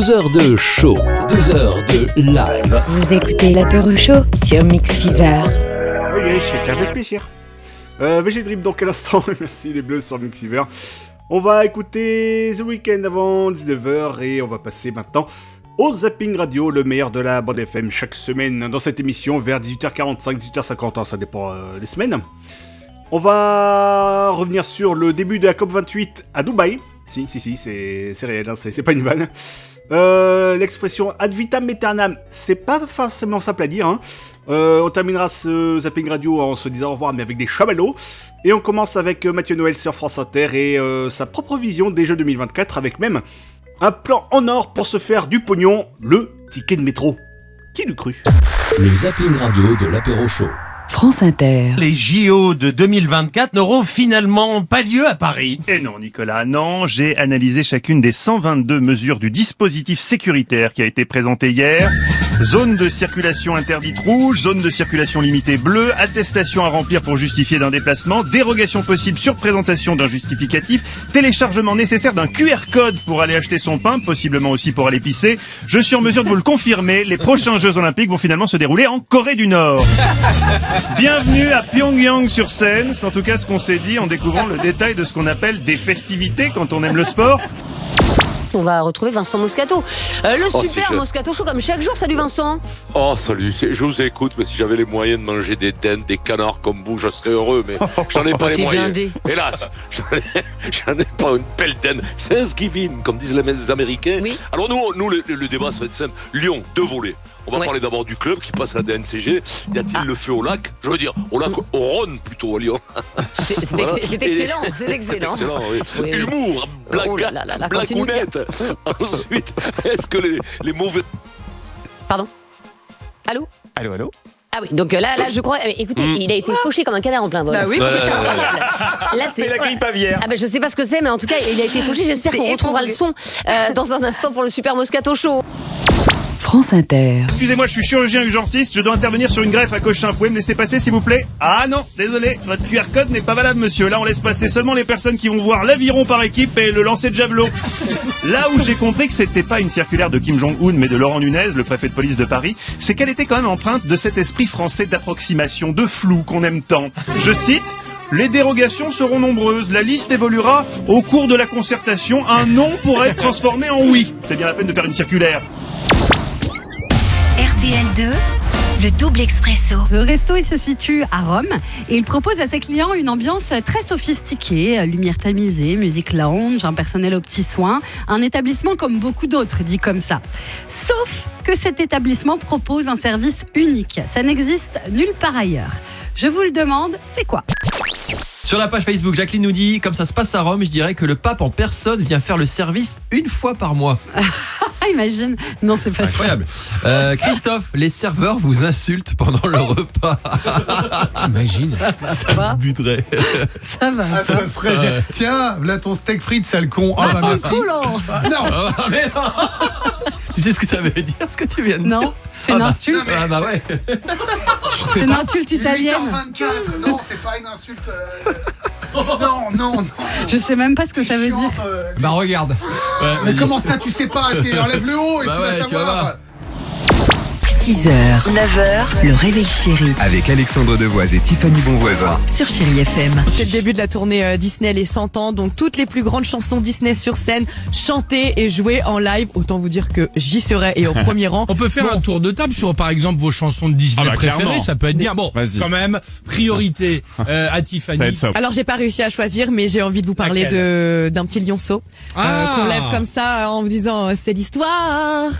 Speaker 5: Deux heures de show, deux heures de live.
Speaker 1: Vous écoutez l'apéro chaud sur Mix Fever.
Speaker 8: Oui, c'est avec plaisir. Euh, VG Drip donc à l'instant, merci les bleus sur Mixiver. On va écouter The Weeknd avant 19h et on va passer maintenant au Zapping Radio, le meilleur de la bande FM chaque semaine dans cette émission vers 18h45, 18h50, hein, ça dépend euh, des semaines. On va revenir sur le début de la COP28 à Dubaï. Si, si, si, c'est réel, hein, c'est c'est pas une vanne. Euh, L'expression ad vitam aeternam, c'est pas forcément simple à dire. Hein. Euh, on terminera ce zapping radio en se disant au revoir, mais avec des chamallows. Et on commence avec euh, Mathieu Noël sur France Inter et sa propre vision des Jeux 2024, avec même un plan en or pour se faire du pognon, le ticket de métro. Qui l'eût cru?
Speaker 5: Le zapping radio de l'apéro chaud.
Speaker 1: France Inter.
Speaker 18: Les JO de 2024 n'auront finalement pas lieu à Paris.
Speaker 19: Et non, Nicolas, non, j'ai analysé chacune des 122 mesures du dispositif sécuritaire qui a été présenté hier. Zone de circulation interdite rouge, zone de circulation limitée bleue, attestation à remplir pour justifier d'un déplacement, dérogation possible sur présentation d'un justificatif, téléchargement nécessaire d'un QR code pour aller acheter son pain, possiblement aussi pour aller pisser. Je suis en mesure de vous le confirmer, les prochains Jeux Olympiques vont finalement se dérouler en Corée du Nord. Bienvenue à Pyongyang sur scène, c'est en tout cas ce qu'on s'est dit en découvrant le détail de ce qu'on appelle des festivités quand on aime le sport.
Speaker 20: On va retrouver Vincent Moscato. Euh, le
Speaker 21: Oh,
Speaker 20: super
Speaker 21: si je-
Speaker 20: Moscato Show comme chaque jour. Salut Vincent.
Speaker 21: Oh salut, je vous écoute, mais si j'avais les moyens de manger des dindes, des canards comme vous, je serais heureux, mais j'en ai pas les
Speaker 20: T'es
Speaker 21: moyens.
Speaker 20: blindé.
Speaker 21: Hélas, j'en ai, pas une belle dinde. Thanksgiving, comme disent les Américains. Alors nous, nous le, le débat, ça va être simple. Lyon, deux volets. On va
Speaker 20: Ouais.
Speaker 21: parler d'abord du club qui passe à la DNCG. Y a-t-il le feu au lac? Je veux dire, au lac, au Rhône plutôt à Lyon.
Speaker 20: C'est
Speaker 21: Voilà.
Speaker 20: ex- excellent. C'est excellent.
Speaker 21: C'est excellent, oui.
Speaker 20: Oui, oui.
Speaker 21: Humour, blague,
Speaker 20: Oh là
Speaker 21: blagounette. Ensuite, est-ce que les, les mauvais...
Speaker 20: Pardon? Allô?
Speaker 18: Allô, allô?
Speaker 20: Ah oui, donc euh, là, là, je crois. euh, Écoutez,
Speaker 21: Mm.
Speaker 20: il a été fauché comme un canard en plein vol.
Speaker 18: Bah oui.
Speaker 20: c'est
Speaker 18: Ouais.
Speaker 20: incroyable. Là,
Speaker 18: C'est la grippe aviaire.
Speaker 20: Ah ben, je sais pas ce que c'est, mais en tout cas, il a été fauché. J'espère qu'on retrouvera le son euh, dans un instant pour le Super Moscato Show.
Speaker 1: France Inter.
Speaker 19: Excusez-moi, je suis chirurgien urgentiste, je dois intervenir sur une greffe à Cochin. Vous pouvez me laisser passer s'il vous plaît? Ah non, désolé, votre QR code n'est pas valable monsieur. Là, on laisse passer seulement les personnes qui vont voir l'aviron par équipe et le lancer de javelot. Là où j'ai compris que c'était pas une circulaire de Kim Jong-un, mais de Laurent Nunez, le préfet de police de Paris, c'est qu'elle était quand même empreinte de cet esprit français d'approximation, de flou qu'on aime tant. Je cite les dérogations seront nombreuses. La liste évoluera au cours de la concertation. Un non pourrait être transformé en oui. C'est bien la peine de faire une circulaire.
Speaker 22: RTL2, le double expresso. Ce resto, il se situe à Rome et il propose à ses clients une ambiance très sophistiquée, lumière tamisée, musique lounge, un personnel aux petits soins, un établissement comme beaucoup d'autres, dit comme ça. Sauf que cet établissement propose un service unique. Ça n'existe nulle part ailleurs. Je vous le demande, c'est quoi?
Speaker 23: Sur la page Facebook, Jacqueline nous dit Comme ça se passe à Rome, je dirais que le pape en personne vient faire le service une fois par mois.
Speaker 22: Ah, imagine. Non, c'est pas ça.
Speaker 23: Incroyable. Euh, Christophe, les serveurs vous insultent pendant le repas. T'imagines Ça
Speaker 22: va
Speaker 23: me buterait.
Speaker 22: Ça va.
Speaker 16: Ah, ça serait. Tiens, là ton steak frites, sale con. Oh, bah merci. Ah, non.
Speaker 23: Ah, mais non Tu sais ce que ça veut dire, ce que tu viens de dire
Speaker 22: Non, c'est
Speaker 23: Ah
Speaker 22: une
Speaker 23: bah-
Speaker 22: insulte.
Speaker 23: Ah bah ouais.
Speaker 22: C'est une insulte italienne.
Speaker 16: 8h24. Non, c'est pas une insulte. euh, Non, non, non.
Speaker 22: Je sais même pas ce que ça veut dire.
Speaker 16: Euh,
Speaker 23: Bah regarde. Ouais,
Speaker 16: Mais comment ça, tu sais pas T'es- Enlève le haut et
Speaker 23: Bah
Speaker 16: tu
Speaker 23: ouais,
Speaker 16: vas
Speaker 23: tu vas
Speaker 16: savoir.
Speaker 23: voir.
Speaker 16: 6h, 9h, le réveil chéri
Speaker 24: Avec Alexandre Devoise et Tiffany Bonvoisin.
Speaker 16: sur Chéri FM.
Speaker 22: C'est le début de la tournée euh, Disney les 100 ans, donc toutes les plus grandes chansons Disney sur scène, chantées et jouées en live. Autant vous dire que j'y serai et au premier rang.
Speaker 23: On peut faire
Speaker 22: Bon.
Speaker 23: un tour de table sur, par exemple, vos chansons de Disney
Speaker 19: Ah bah,
Speaker 23: préférées.
Speaker 19: clairement.
Speaker 23: Ça peut être bien. Bon,
Speaker 19: Vas-y.
Speaker 23: quand même, priorité euh, à Tiffany.
Speaker 22: Alors j'ai pas réussi à choisir, mais j'ai envie de vous parler
Speaker 23: Laquelle
Speaker 22: de d'un petit lionceau euh,
Speaker 23: Ah.
Speaker 22: qu'on lève comme ça en vous disant euh, c'est l'histoire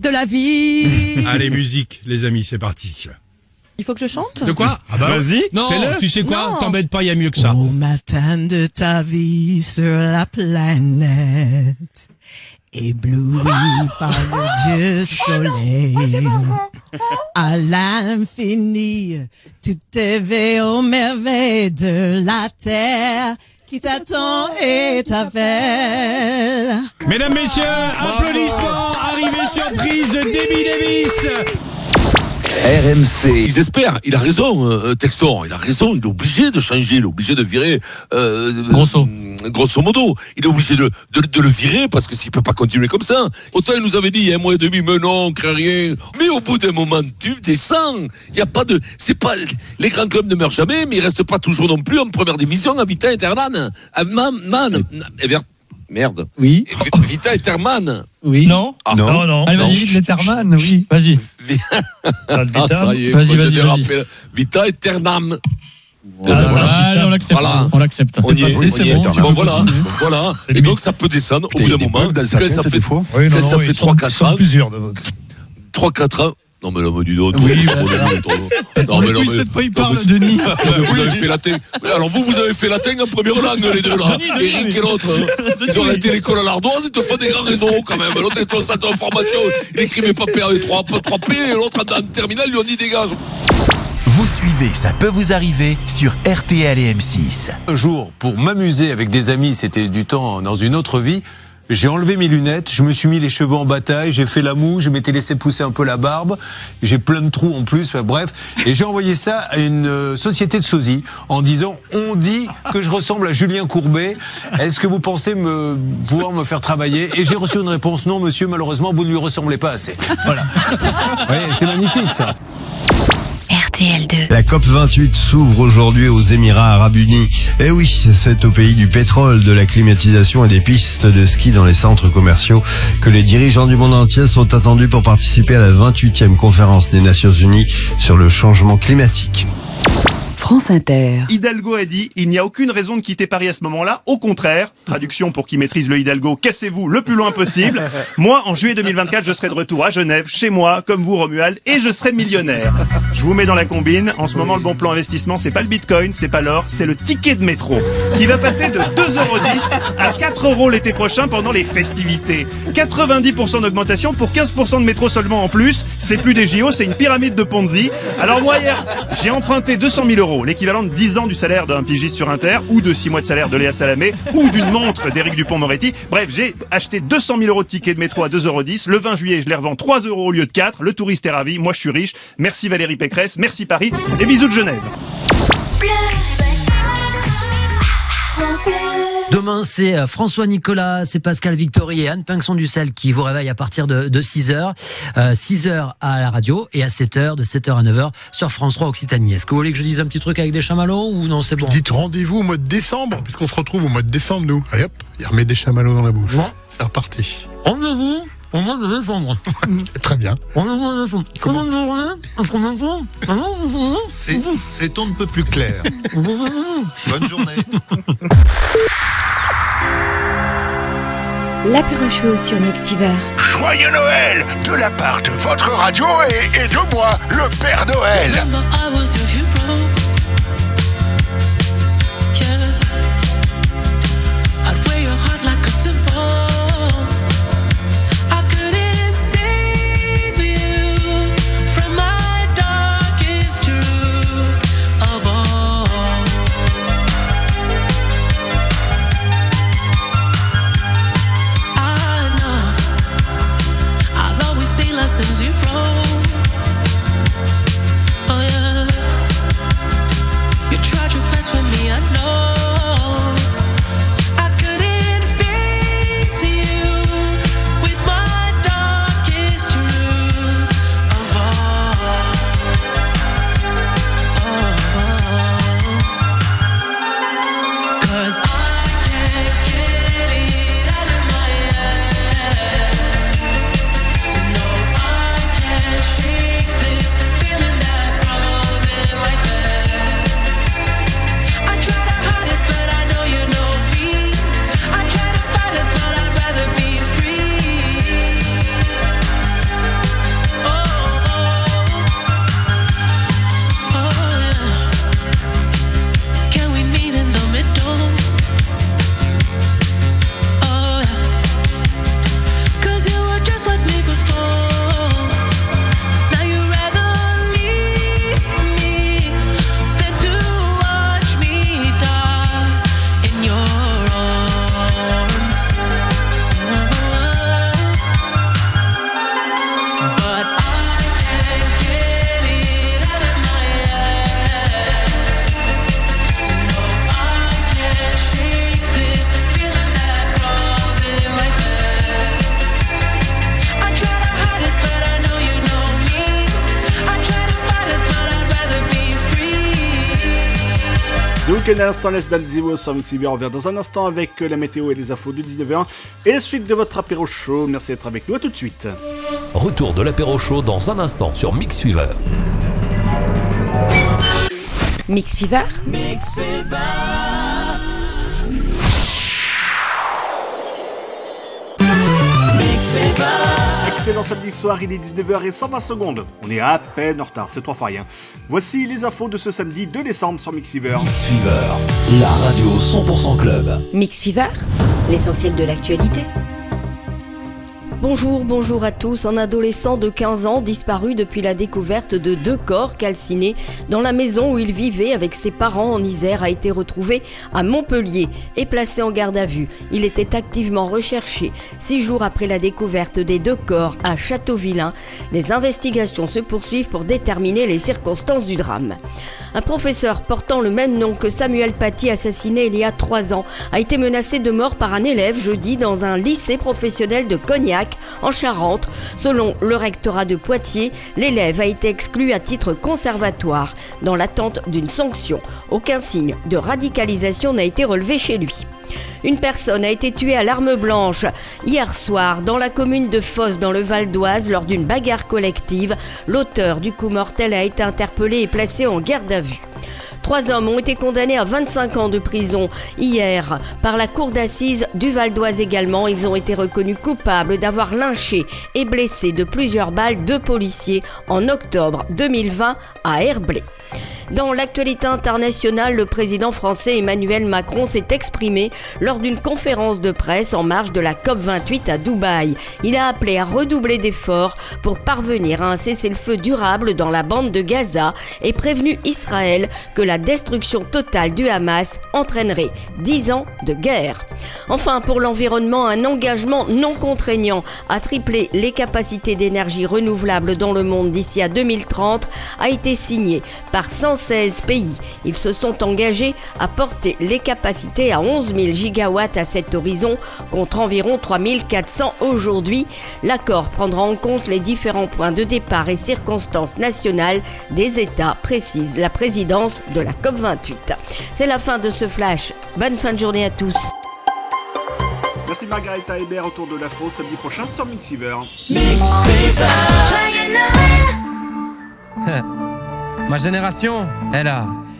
Speaker 22: de la vie.
Speaker 23: Allez, musique, les amis, c'est parti.
Speaker 22: Il faut que je chante?
Speaker 23: De quoi? Ah bah,
Speaker 19: Vas-y,
Speaker 23: Non, tu sais quoi? T'embête pas, il y a mieux que ça.
Speaker 25: Au matin de ta vie sur la planète, ébloui par le Dieu soleil, à l'infini, tu t'éveilles aux merveilles de la terre qui t'attend et t'appelle.
Speaker 23: Mesdames, messieurs, applaudissements, arrivée surprise de Debbie Davis.
Speaker 21: RMC. Ils espèrent. Il a raison, euh, Textor. Il a raison. Il est obligé de changer. Il est obligé de virer. Euh, grosso. grosso modo. Il est obligé de, de, de le virer parce que s'il peut pas continuer comme ça. Autant il nous avait dit il y a un mois et demi, mais non, on crée rien. Mais au bout d'un moment, tu descends. Il y a pas de. C'est pas. Les grands clubs ne meurent jamais, mais ils restent pas toujours non plus en première division à Vita Interman. À Man. Man. Ever- Merde.
Speaker 25: Oui.
Speaker 21: Vita Interman.
Speaker 25: Oui. Non.
Speaker 21: Ah,
Speaker 25: non, non. Allez, vas-y, Letterman, oui. Vas-y.
Speaker 21: Ah, ça y est,
Speaker 25: Vas-y, vas-y.
Speaker 21: Vita
Speaker 25: on l'accepte.
Speaker 21: Voilà.
Speaker 25: On l'accepte.
Speaker 21: On y est,
Speaker 25: c'est bon,
Speaker 21: Bon, voilà, Et donc, ça peut descendre au bout d'un moment. ça
Speaker 25: des
Speaker 21: fait,
Speaker 25: fois. Oui, non,
Speaker 21: quand ça
Speaker 25: non,
Speaker 21: fait
Speaker 25: ils
Speaker 21: 3-4
Speaker 25: sont
Speaker 21: ans.
Speaker 25: plusieurs.
Speaker 21: 3-4 ans. Non, mais là, mais dis donc.
Speaker 25: Oui,
Speaker 21: toi,
Speaker 25: bah,
Speaker 21: toi,
Speaker 25: voilà.
Speaker 21: toi, toi.
Speaker 25: On écoute cette fois, il parle, Denis.
Speaker 21: Non, mais Vous avez fait latin. Mais Alors, vous, vous avez fait latin en première langue, les deux, là.
Speaker 25: Denis, Denis,
Speaker 21: Eric et l'autre. Ils ont arrêté l'école à l'Ardoise, ils te font des grands réseaux, quand même. L'autre est au centre d'information, il écrivait pas PRE3, 3P, et l'autre, en terminale, lui, on dit dégage.
Speaker 26: Vous suivez, ça peut vous arriver sur RTL et M6.
Speaker 27: Un jour, pour m'amuser avec des amis, c'était du temps dans une autre vie, j'ai enlevé mes lunettes, je me suis mis les cheveux en bataille, j'ai fait la moue, je m'étais laissé pousser un peu la barbe, j'ai plein de trous en plus, bref, et j'ai envoyé ça à une euh, société de sosie en disant on dit que je ressemble à Julien Courbet, est-ce que vous pensez me pouvoir me faire travailler? Et j'ai reçu une réponse non monsieur, malheureusement vous ne lui ressemblez pas assez. Voilà. C'est magnifique ça.
Speaker 16: RTL2.
Speaker 28: La COP 28 s'ouvre aujourd'hui aux Émirats Arabes Unis. Et oui, c'est au pays du pétrole, de la climatisation et des pistes de ski dans les centres commerciaux que les dirigeants du monde entier sont attendus pour participer à la 28e conférence des Nations Unies sur le changement climatique.
Speaker 16: France Inter.
Speaker 19: Hidalgo a dit il n'y a aucune raison de quitter Paris à ce moment-là. Au contraire, traduction pour qui maîtrise le Hidalgo, cassez-vous le plus loin possible. Moi, en juillet 2024, je serai de retour à Genève, chez moi, comme vous, Romuald, et je serai millionnaire. Je vous mets dans la combine. En ce moment, le bon plan investissement, c'est pas le bitcoin, c'est pas l'or, c'est le ticket de métro, qui va passer de 2,10€ à 4 euros l'été prochain pendant les festivités. 90% d'augmentation pour 15% de métro seulement en plus. C'est plus des JO, c'est une pyramide de Ponzi. Alors moi, hier, j'ai emprunté 200 000 euros, l'équivalent de 10 ans du salaire d'un pigiste sur Inter, ou de 6 mois de salaire de Léa Salamé, ou d'une montre d'Éric Dupont-Moretti. Bref, j'ai acheté 200 000 euros de tickets de métro à 2,10 euros. Le 20 juillet, je les revends 3 euros au lieu de 4. Le touriste est ravi, moi je suis riche. Merci Valérie Pécresse, merci Paris, et bisous de Genève.
Speaker 29: Demain, c'est euh, François Nicolas, c'est Pascal Victory et Anne Pinxon Dussel qui vous réveillent à partir de, de 6h. 6h à la radio et à 7h, de 7h à 9h sur France 3 Occitanie. Est-ce que vous voulez que je dise un petit truc avec des chamallows ou non, c'est bon
Speaker 30: Dites rendez-vous au mois de décembre, puisqu'on se retrouve au mois de décembre, nous. Allez hop, il remet des chamallows dans la bouche. C'est reparti.
Speaker 29: Rendez-vous au mois de décembre.
Speaker 30: Très bien.
Speaker 29: Rendez-vous au mois de décembre. Comment vous journée Entre maintenant
Speaker 30: C'est c'est on ne peut plus clair. Bonne journée.
Speaker 16: L'apéro chaud sur Mix Fever.
Speaker 7: Joyeux Noël de la part de votre radio et, et de moi, le Père Noël.
Speaker 8: À l'instant Let's Dance Zero sur Mixiver. On revient dans un instant avec euh, la météo et les infos de 19h et la suite de votre apéro show. Merci d'être avec nous. À tout de suite.
Speaker 4: Retour de l'apéro chaud dans un instant sur
Speaker 16: Mix Fever.
Speaker 31: Mix
Speaker 8: Excellent samedi soir, il est 19h et 120 secondes. On est à peine en retard, c'est trois fois rien. Voici les infos de ce samedi 2 décembre sur Mixiver.
Speaker 4: Mix Fever, la radio 100% club.
Speaker 16: Mix Fever. L'essentiel de l'actualité.
Speaker 2: Bonjour, bonjour à tous. Un adolescent de 15 ans disparu depuis la découverte de deux corps calcinés dans la maison où il vivait avec ses parents en Isère a été retrouvé à Montpellier et placé en garde à vue. Il était activement recherché. Six jours après la découverte des deux corps à Châteauvillain, les investigations se poursuivent pour déterminer les circonstances du drame. Un professeur portant le même nom que Samuel Paty, assassiné il y a trois ans, a été menacé de mort par un élève jeudi dans un lycée professionnel de Cognac, en Charente. Selon le rectorat de Poitiers, l'élève a été exclu à titre conservatoire dans l'attente d'une sanction. Aucun signe de radicalisation n'a été relevé chez lui. Une personne a été tuée à l'arme blanche hier soir dans la commune de Fosse dans le Val d'Oise lors d'une bagarre collective. L'auteur du coup mortel a été interpellé et placé en garde à vue. Trois hommes ont été condamnés à 25 ans de prison hier par la cour d'assises du Val d'Oise également. Ils ont été reconnus coupables d'avoir lynché et blessé de plusieurs balles deux policiers en octobre 2020 à Herblay. Dans l'actualité internationale, le président français Emmanuel Macron s'est exprimé lors d'une conférence de presse en marge de la COP28 à Dubaï. Il a appelé à redoubler d'efforts pour parvenir à un cessez-le-feu durable dans la bande de Gaza et prévenu Israël que la destruction totale du Hamas entraînerait 10 ans de guerre. Enfin, pour l'environnement, un engagement non contraignant à tripler les capacités d'énergie renouvelable dans le monde d'ici à 2030 a été signé par 116 pays. Ils se sont engagés à porter les capacités à 11 000 gigawatts à cet horizon contre environ 3 400 aujourd'hui. L'accord prendra en compte les différents points de départ et circonstances nationales des États, précise la présidence de la COP28. C'est la fin de ce flash. Bonne fin de journée à tous.
Speaker 8: Merci Margarita Hébert autour de l'info samedi prochain sur Mixiver.
Speaker 32: Ma génération, elle a,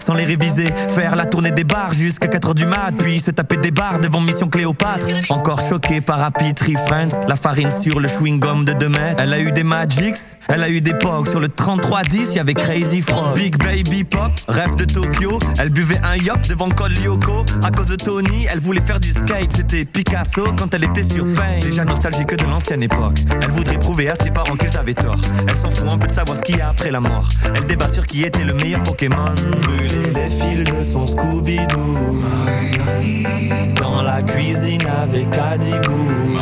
Speaker 32: Sans les réviser. Faire la tournée des bars jusqu'à 4h du mat. Puis se taper des bars devant Mission Cléopâtre. Encore choqué par Happy Tree Friends. La farine sur le chewing-gum de 2 mètres. Elle a eu des Magics, elle a eu des Pogs. Sur le 3310, y avait Crazy Frog. Big Baby Pop, rêve de Tokyo. Elle buvait un yop devant Col Lyoko. À cause de Tony, elle voulait faire du skate. C'était Picasso quand elle était sur Pain. Déjà nostalgique de l'ancienne époque. Elle voudrait prouver à
Speaker 31: ses parents qu'elles avaient tort. Elle s'en fout un peu de savoir ce qu'il y a après la mort. Elle débat sur qui était le meilleur Pokémon. Brûler les fils de son Scooby-Doo. Dans la cuisine avec Adibou.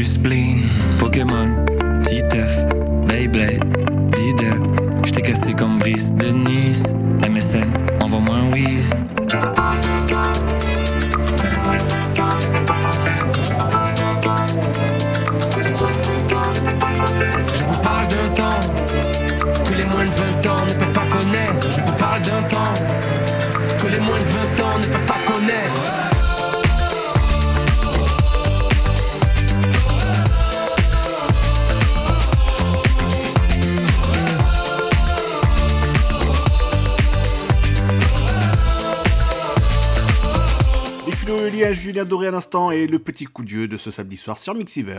Speaker 31: Podium
Speaker 8: Julien Doré à l'instant et le petit coup de de ce samedi soir sur Mixiver.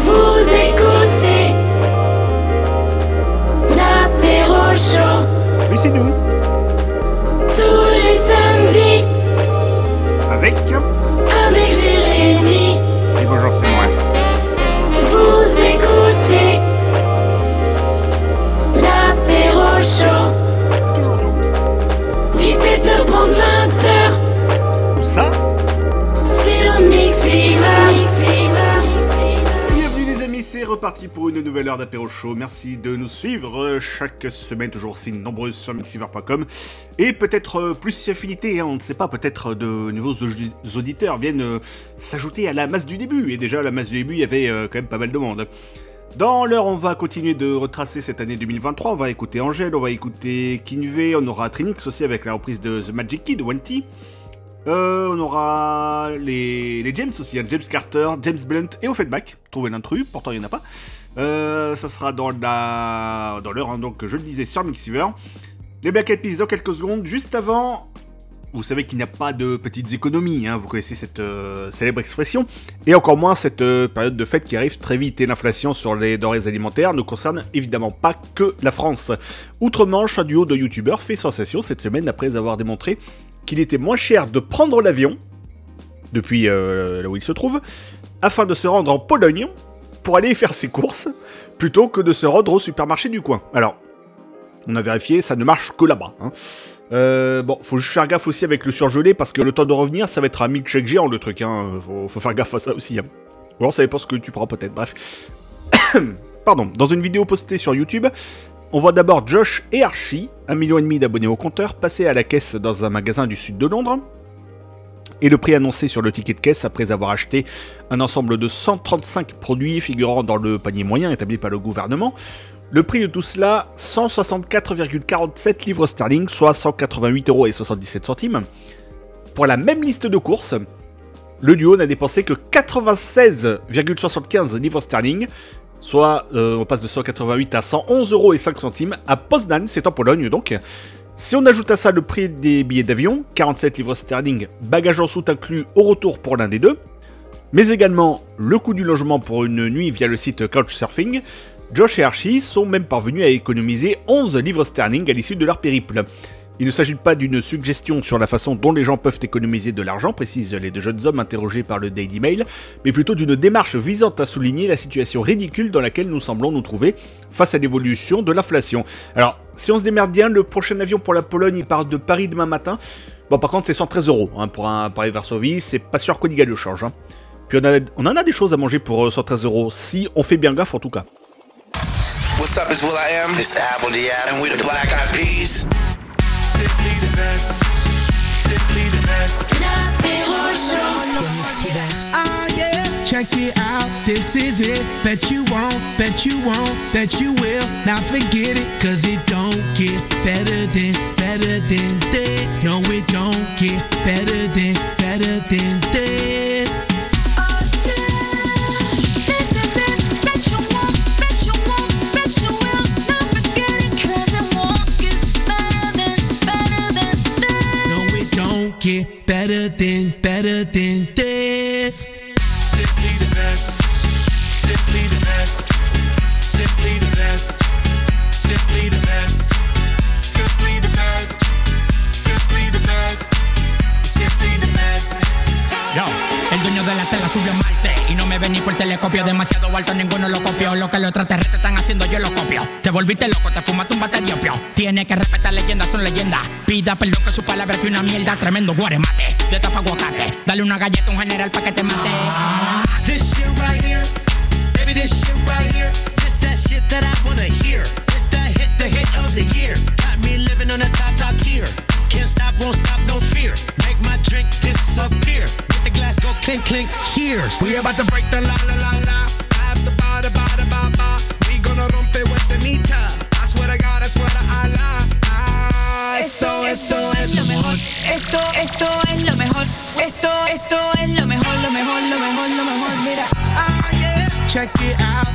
Speaker 33: Vous écoutez l'apéro chaud
Speaker 8: Oui, c'est nous.
Speaker 33: tous les samedis
Speaker 8: Avec.
Speaker 33: avec Jérémy.
Speaker 8: Et bonjour, c'est moi.
Speaker 33: Vous écoutez l'apéro chaud
Speaker 8: reparti pour une nouvelle heure d'apéro show. Merci de nous suivre euh, chaque semaine, toujours aussi nombreuses sur mixiver.com. Et peut-être euh, plus si affinité, hein, on ne sait pas, peut-être de nouveaux audi- auditeurs viennent euh, s'ajouter à la masse du début. Et déjà, la masse du début, il y avait euh, quand même pas mal de monde. Dans l'heure, on va continuer de retracer cette année 2023. On va écouter Angèle, on va écouter Kinvey, on aura Trinix aussi avec la reprise de The Magic Kid, One. Euh, on aura les, James aussi, hein, James Carter, James Blunt et Offenbach. Trouver l'intrus, pourtant il n'y en a pas. Euh, ça sera dans la dans l'heure, hein, donc je le disais sur Mixiver. Les Black Eyed dans quelques secondes. Juste avant, vous savez qu'il n'y a pas de petites économies, hein, vous connaissez cette euh, célèbre expression, et encore moins cette période de fête qui arrive très vite, et l'inflation sur les denrées alimentaires ne concerne évidemment pas que la France. Outre-Manche, un duo de youtubeurs fait sensation cette semaine après avoir démontré qu'il était moins cher de prendre l'avion, depuis euh, là où il se trouve, afin de se rendre en Pologne pour aller faire ses courses, plutôt que de se rendre au supermarché du coin. Alors, on a vérifié, ça ne marche que là-bas. hein. Euh, bon, faut juste faire gaffe aussi avec le surgelé parce que le temps de revenir, ça va être un milkshake géant le truc. Hein. Faut, faut faire gaffe à ça aussi. Hein. Ou alors ça dépend ce que tu prends peut-être. Bref. Pardon. Dans une vidéo postée sur YouTube, on voit d'abord Josh et Archie, un million et demi d'abonnés au compteur, passer à la caisse dans un magasin du sud de Londres. Et le prix annoncé sur le ticket de caisse après avoir acheté un ensemble de 135 produits figurant dans le panier moyen établi par le gouvernement. Le prix de tout cela, 164,47 livres sterling, soit 188,77 euros. Pour la même liste de courses, le duo n'a dépensé que 96,75 livres sterling, soit euh, on passe de 188 à 111,05 euros à Poznan, c'est en Pologne donc. Si on ajoute à ça le prix des billets d'avion, 47 livres sterling, bagages en soute inclus au retour pour l'un des deux, mais également le coût du logement pour une nuit via le site Couchsurfing, Josh et Archie sont même parvenus à économiser 11 livres sterling à l'issue de leur périple. Il ne s'agit pas d'une suggestion sur la façon dont les gens peuvent économiser de l'argent, précisent les deux jeunes hommes interrogés par le Daily Mail, mais plutôt d'une démarche visant à souligner la situation ridicule dans laquelle nous semblons nous trouver face à l'évolution de l'inflation. Alors, si on se démerde bien, le prochain avion pour la Pologne, il part de Paris demain matin. Bon, par contre, c'est 113 euros hein, pour un Paris Varsovie, c'est pas sûr qu'on y gagne le change. hein. Puis on, en a des choses à manger pour euh, 113 euros, si on fait bien gaffe en tout cas.
Speaker 34: What's up, it's Will I Am. It's Apple the Black Eyed Peas. Simply the best. Simply the best. Ah yeah. check it out, this is it. Bet you won't, bet you won't, bet you will. Now forget it, cause it don't get better than, better than this. No, it don't get better than, better than this. Get better than, better than this. Simply the best. Simply the best. Simply the best. Simply the best.
Speaker 35: De la tela subió Marte y no me ven ni por telescopio. Demasiado alto, ninguno lo copió. Lo que los extraterrestres están haciendo, yo lo copio. Te volviste loco, te fumaste un bate de opio. Tiene que respetar leyendas, son leyendas. Pida perdón que su palabra que una mierda. Tremendo guaremate, de tapa aguacate. Dale una galleta a un general pa' que te mate.
Speaker 34: This shit right here, baby, this shit right here. This that shit that I wanna hear. This that hit, the hit of the year. Got me living on a top, top tier. Can't stop, won't stop, no fear. Make my drink disappear. Let the glass go clink, clink, cheers. We about to break the la la la la. Have the ba da ba da ba ba. We gonna rompe with the nita. I swear to God, I swear to Allah. Ah, esto, esto es lo mejor.
Speaker 5: Esto, esto es lo mejor. Esto, esto es lo mejor, lo mejor, lo mejor, lo mejor. Mira.
Speaker 34: Ah, yeah. Check it out,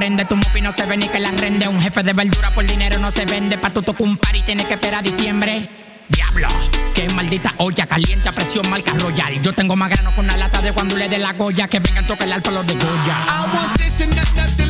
Speaker 35: Prendes, tu mufi no se ve ni que la rende. Un jefe de verdura por dinero no se vende. Pa' tu tocar un y tienes que esperar a diciembre. Diablo, qué maldita olla caliente a presión marca royal. Yo tengo más grano con una lata de cuando le dé la goya. Que vengan tocar el palo de Goya.
Speaker 34: I want this and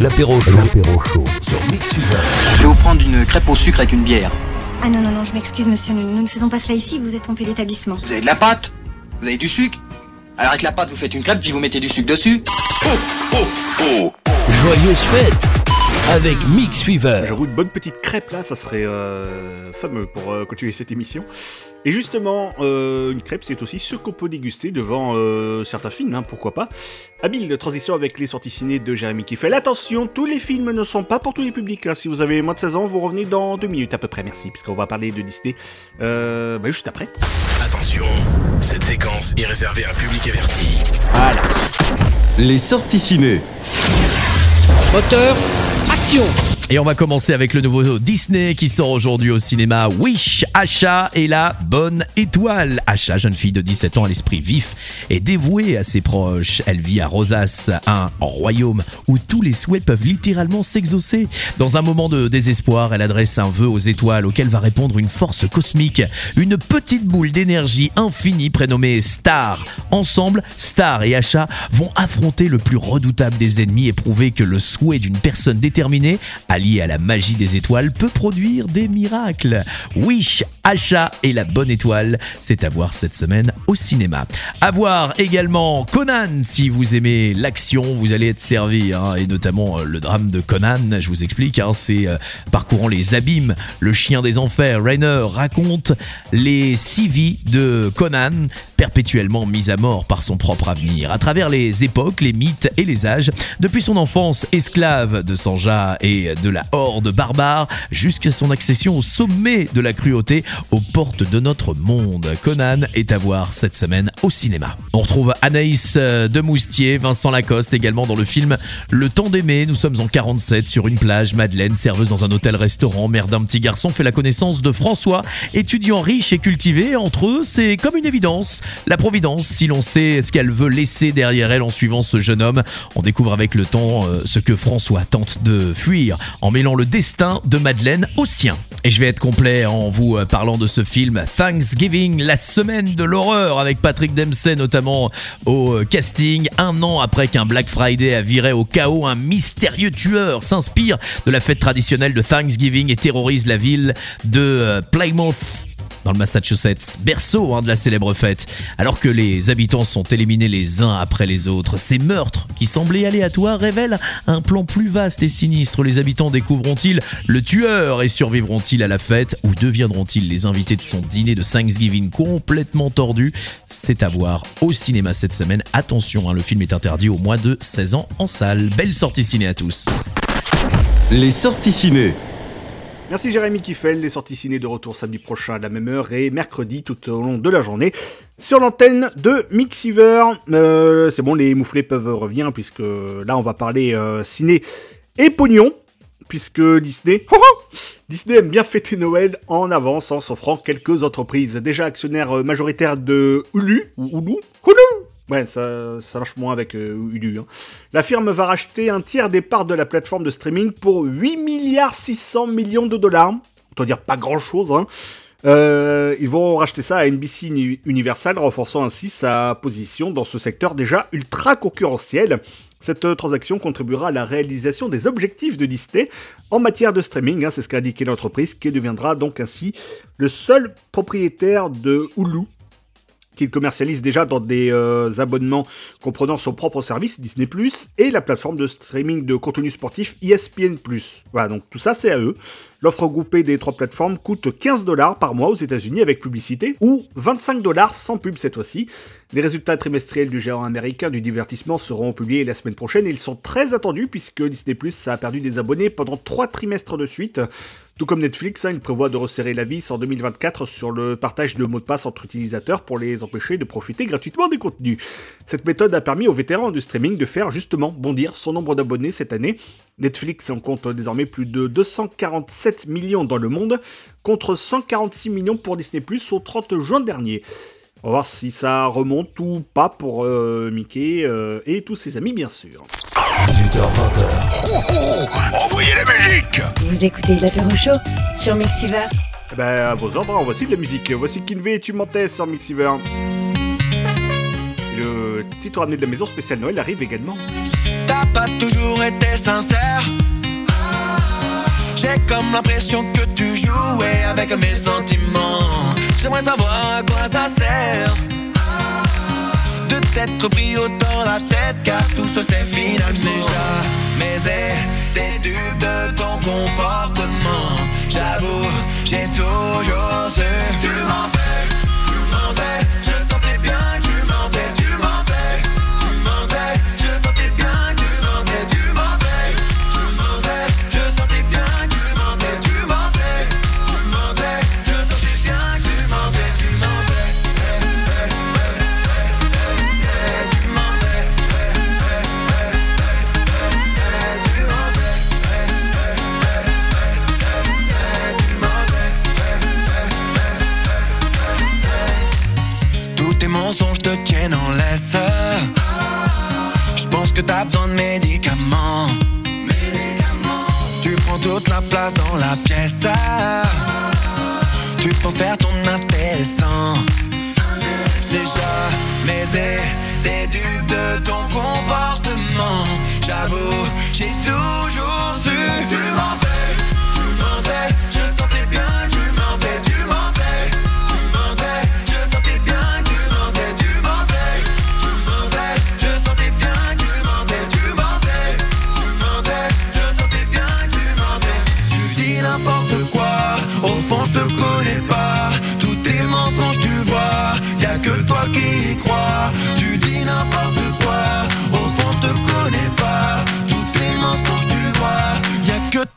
Speaker 4: L'apéro chaud, sur Mix Fever.
Speaker 36: Je vais vous prendre une crêpe au sucre avec une bière.
Speaker 37: Ah non, non, non, je m'excuse, monsieur, nous, nous ne faisons pas cela ici, vous êtes trompé d'établissement.
Speaker 36: Vous avez de la pâte? Vous avez du sucre? Alors avec la pâte, vous faites une crêpe puis vous mettez du sucre dessus.
Speaker 4: Joyeuse fête avec Mix Fever.
Speaker 8: J'avoue, une bonne petite crêpe là, ça serait euh, fameux pour euh, continuer cette émission. Et justement, euh, une crêpe, c'est aussi ce qu'on peut déguster devant euh, certains films, hein, pourquoi pas. Habile transition avec les sorties ciné de Jérémy Kiffel. Attention, tous les films ne sont pas pour tous les publics. hein. Si vous avez moins de 16 ans, vous revenez dans deux minutes à peu près, merci, puisqu'on va parler de Disney euh, bah, juste après.
Speaker 38: Attention, cette séquence est réservée à un public averti.
Speaker 8: Voilà.
Speaker 38: Les sorties ciné.
Speaker 39: Moteur, 就
Speaker 40: Et on va commencer avec le nouveau Disney qui sort aujourd'hui au cinéma. Wish, Asha et la bonne étoile. Asha, jeune fille de 17 ans à l'esprit vif et dévouée à ses proches. Elle vit à Rosas, un royaume où tous les souhaits peuvent littéralement s'exaucer. Dans un moment de désespoir, elle adresse un vœu aux étoiles auquel va répondre une force cosmique, une petite boule d'énergie infinie prénommée Star. Ensemble, Star et Asha vont affronter le plus redoutable des ennemis et prouver que le souhait d'une personne déterminée, alliée à la magie des étoiles, peut produire des miracles. Wish, Asha et la bonne étoile, c'est à voir cette semaine au cinéma. À voir également Conan, si vous aimez l'action, vous allez être servi, hein, et notamment euh, le drame de Conan, je vous explique, hein, c'est euh, parcourant les abîmes, le chien des enfers, Rainer raconte les six vies de Conan, perpétuellement mis à mort par son propre avenir, à travers les époques, les mythes et les âges, depuis son enfance esclave de Sanja et de la horde barbare, jusqu'à son accession au sommet de la cruauté, aux portes de notre monde. Conan est à voir cette semaine au cinéma. On retrouve Anaïs euh, de Moustier, Vincent Lacoste également dans le film Le temps d'aimer. Nous sommes en 47 sur une plage. Madeleine, serveuse dans un hôtel-restaurant, mère d'un petit garçon, fait la connaissance de François, étudiant riche et cultivé. Entre eux, c'est comme une évidence. La providence, si l'on sait ce qu'elle veut laisser derrière elle en suivant ce jeune homme, on découvre avec le temps euh, ce que François tente de fuir en mêlant le destin de Madeleine au sien. Et je vais être complet en vous euh, parlant de ce film Thanksgiving, la semaine de l'horreur avec Patrick Dempsey notamment au euh, casting. Un an après qu'un Black Friday a viré au chaos, un mystérieux tueur s'inspire de la fête traditionnelle de Thanksgiving et terrorise la ville de Plymouth dans le Massachusetts, berceau hein, de la célèbre fête. Alors que les habitants sont éliminés les uns après les autres, ces meurtres qui semblaient aléatoires révèlent un plan plus vaste et sinistre. Les habitants découvriront-ils le tueur et survivront-ils à la fête ou deviendront-ils les invités de son dîner de Thanksgiving complètement tordu C'est à voir au cinéma cette semaine. Attention, hein, le film est interdit au moins de 16 ans en salle. Belle sortie ciné à tous.
Speaker 41: Les sorties ciné.
Speaker 8: Merci Jérémy Kiffel, les sorties ciné de retour samedi prochain à la même heure et mercredi tout au long de la journée sur l'antenne de Mixiver. Euh, c'est bon, les mouflés peuvent revenir puisque là on va parler euh, ciné et pognon puisque Disney, Disney aime bien fêter Noël en avance en s'offrant quelques entreprises. Déjà actionnaire euh, majoritaire de Hulu, Hulu, Hulu Ouais, ça, marche moins avec euh, Hulu. hein. La firme va racheter un tiers des parts de la plateforme de streaming pour 8 milliards 600 millions de dollars. On dire pas grand chose, hein. Euh, ils vont racheter ça à NBC Uni- Universal, renforçant ainsi sa position dans ce secteur déjà ultra concurrentiel. Cette euh, transaction contribuera à la réalisation des objectifs de Disney en matière de streaming, hein, c'est ce qu'a indiqué l'entreprise, qui deviendra donc ainsi le seul propriétaire de Hulu qu'il commercialise déjà dans des euh, abonnements comprenant son propre service Disney ⁇ et la plateforme de streaming de contenu sportif ESPN ⁇ Voilà, donc tout ça c'est à eux. L'offre groupée des trois plateformes coûte 15 dollars par mois aux États-Unis avec publicité ou 25 dollars sans pub cette fois-ci. Les résultats trimestriels du géant américain du divertissement seront publiés la semaine prochaine et ils sont très attendus puisque Disney Plus a perdu des abonnés pendant trois trimestres de suite. Tout comme Netflix, hein, il prévoit de resserrer la vis en 2024 sur le partage de mots de passe entre utilisateurs pour les empêcher de profiter gratuitement des contenus. Cette méthode a permis aux vétérans du streaming de faire justement bondir son nombre d'abonnés cette année. Netflix en compte désormais plus de 247 millions dans le monde, contre 146 millions pour Disney Plus au 30 juin dernier. On va voir si ça remonte ou pas pour euh, Mickey euh, et tous ses amis, bien sûr.
Speaker 31: 18h20. envoyez la musique
Speaker 1: Vous écoutez l'apéro chaud sur Mixiver.
Speaker 8: Eh ben, à vos ordres, hein, voici de la musique. Voici Kinvé et tu mentais sur Mixiver. Le titre ramené de la maison spéciale Noël arrive également.
Speaker 31: T'as pas toujours été sincère. J'ai comme l'impression que tu jouais avec mes sentiments. J'aimerais savoir à quoi ça sert. De t'être pris autant la tête car tout se sait finalement déjà. Mais t'es dupe de ton comportement. J'avoue, j'ai toujours su. Tu mentais, tu mentais. Je te tienne en laisse. Je pense que t'as besoin de médicaments. Tu prends toute la place dans la pièce. Tu penses faire ton intéressant. Déjà, mais t'es dupe de ton comportement. J'avoue, j'ai toujours su. Tu m'en fais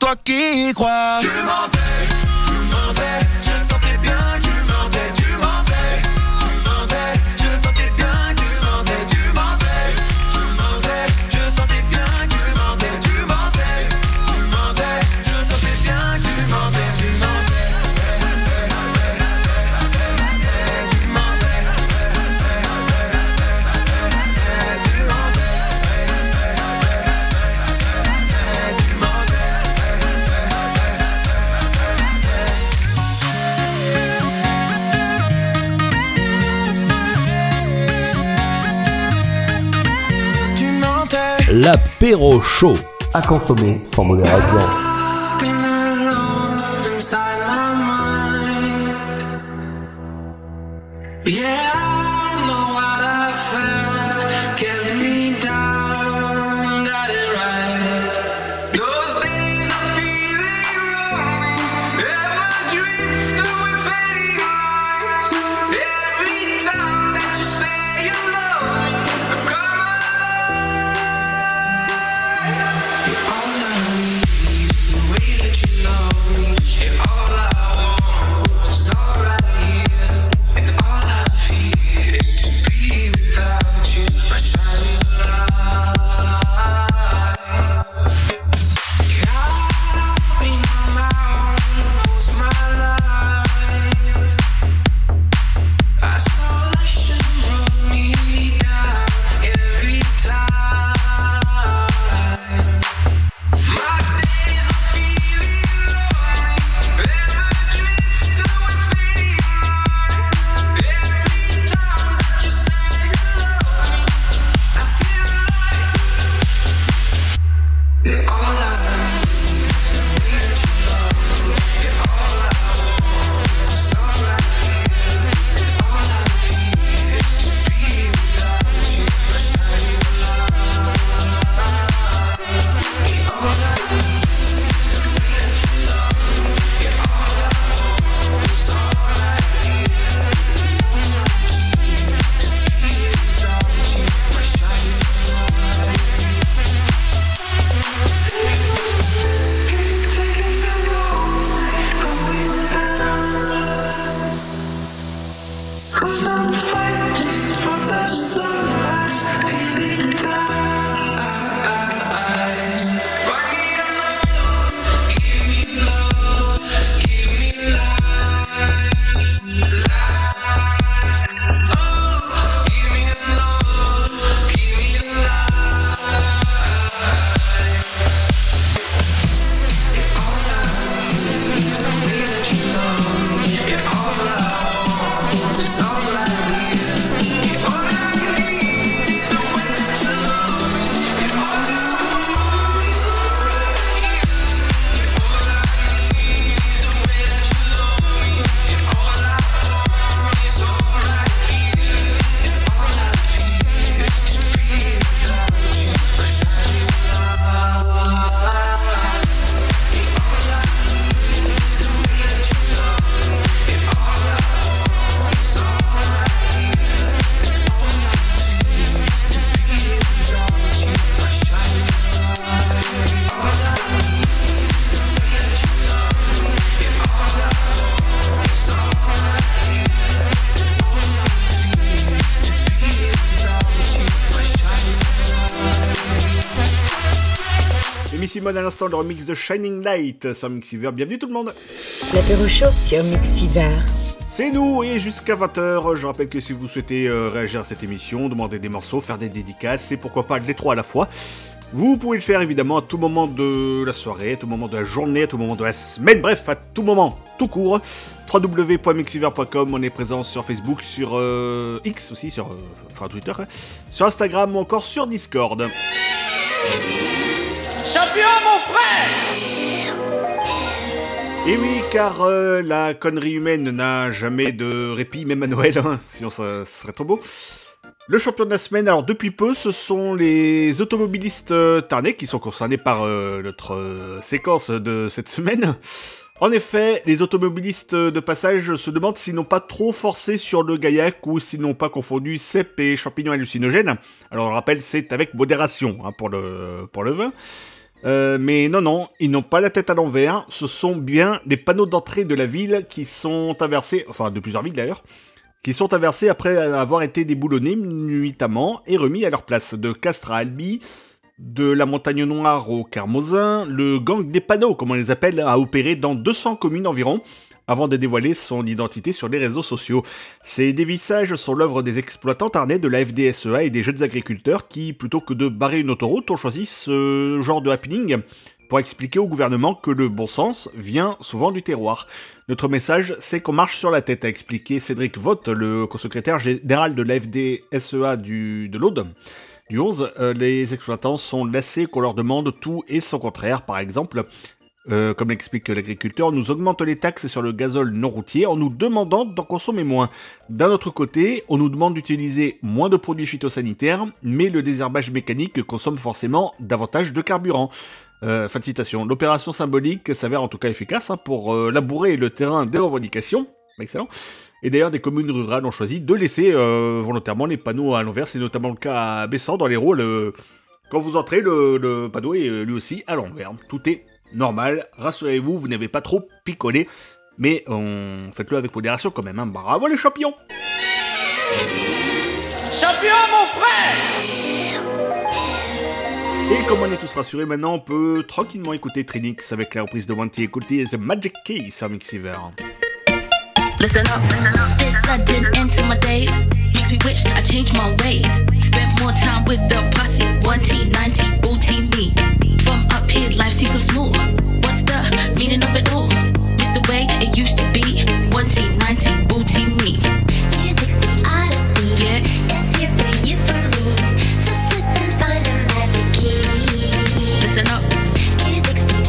Speaker 31: toi qui y crois.
Speaker 7: l'apéro chaud. À consommer sans modération.
Speaker 8: l'instant le remix de Shining Light sur Mix Bienvenue tout le monde
Speaker 16: L'apéro chaud sur Mix Fever.
Speaker 8: C'est nous et jusqu'à 20h, je rappelle que si vous souhaitez euh, réagir à cette émission, demander des morceaux, faire des dédicaces et pourquoi pas les trois à la fois, vous pouvez le faire évidemment à tout moment de la soirée, à tout moment de la journée, à tout moment de la semaine, bref, à tout moment, tout court. www.mixiver.com, on est présent sur Facebook, sur euh, X aussi, sur euh, Twitter, sur Instagram ou encore sur Discord. Et oui, car euh, la connerie humaine n'a jamais de répit, même à Noël, sinon ça, serait trop beau. Le champion de la semaine, alors depuis peu, ce sont les automobilistes euh, qui sont concernés par euh, notre euh, séquence de cette semaine. En effet, les automobilistes de passage se demandent s'ils n'ont pas trop forcé sur le gaillac ou s'ils n'ont pas confondu cèpes et champignons hallucinogènes. Alors, on le rappelle, c'est avec modération hein, pour, le, pour le vin. Euh, mais non, non, ils n'ont pas la tête à l'envers. Ce sont bien les panneaux d'entrée de la ville qui sont inversés, enfin de plusieurs villes d'ailleurs, qui sont inversés après avoir été déboulonnés nuitamment et remis à leur place. De Castres à Albi, de la Montagne Noire au Carmosin, le gang des panneaux, comme on les appelle, a opéré dans 200 communes environ, avant de dévoiler son identité sur les réseaux sociaux. Ces dévissages sont l'œuvre des exploitants tarnais de la FDSEA et des jeunes agriculteurs qui, plutôt que de barrer une autoroute, ont choisi ce genre de happening pour expliquer au gouvernement que le bon sens vient souvent du terroir. Notre message, c'est qu'on marche sur la tête, a expliqué Cédric Vogt, le co-secrétaire général de la FDSEA du, de l'Aude. Du 11, euh, les exploitants sont lassés qu'on leur demande tout et son contraire. Par exemple, euh, comme l'explique l'agriculteur, nous augmente les taxes sur le gazole non routier en nous demandant d'en consommer moins. D'un autre côté, on nous demande d'utiliser moins de produits phytosanitaires, mais le désherbage mécanique consomme forcément davantage de carburant. Euh, fin de citation. L'opération symbolique s'avère en tout cas efficace hein, pour euh, labourer le terrain des revendications. Excellent. Et d'ailleurs, des communes rurales ont choisi de laisser euh, volontairement les panneaux à l'envers. C'est notamment le cas à Bessan, dans les Rôles. quand vous entrez, le, le panneau est euh, lui aussi à l'envers. Tout est normal. Rassurez-vous, vous n'avez pas trop picolé. Mais on... faites-le avec modération quand même. hein. Bravo les champions
Speaker 38: Champion, mon frère
Speaker 8: Et comme on est tous rassurés maintenant, on peut tranquillement écouter Trinix avec la reprise de Wanty écouter The Magic Key sur Mixiver.
Speaker 10: Listen up. This sudden end to my days makes me wish I changed my ways. Spent more time with the posse. One T, 90, booty me. From up here, life seems so smooth. What's the meaning of it all? It's the way it used to be. One T, 90, booty me.
Speaker 42: Music's the odyssey.
Speaker 10: Yeah.
Speaker 42: It's here for you, for me. Just listen, find the magic key.
Speaker 10: Listen up.
Speaker 42: Music's the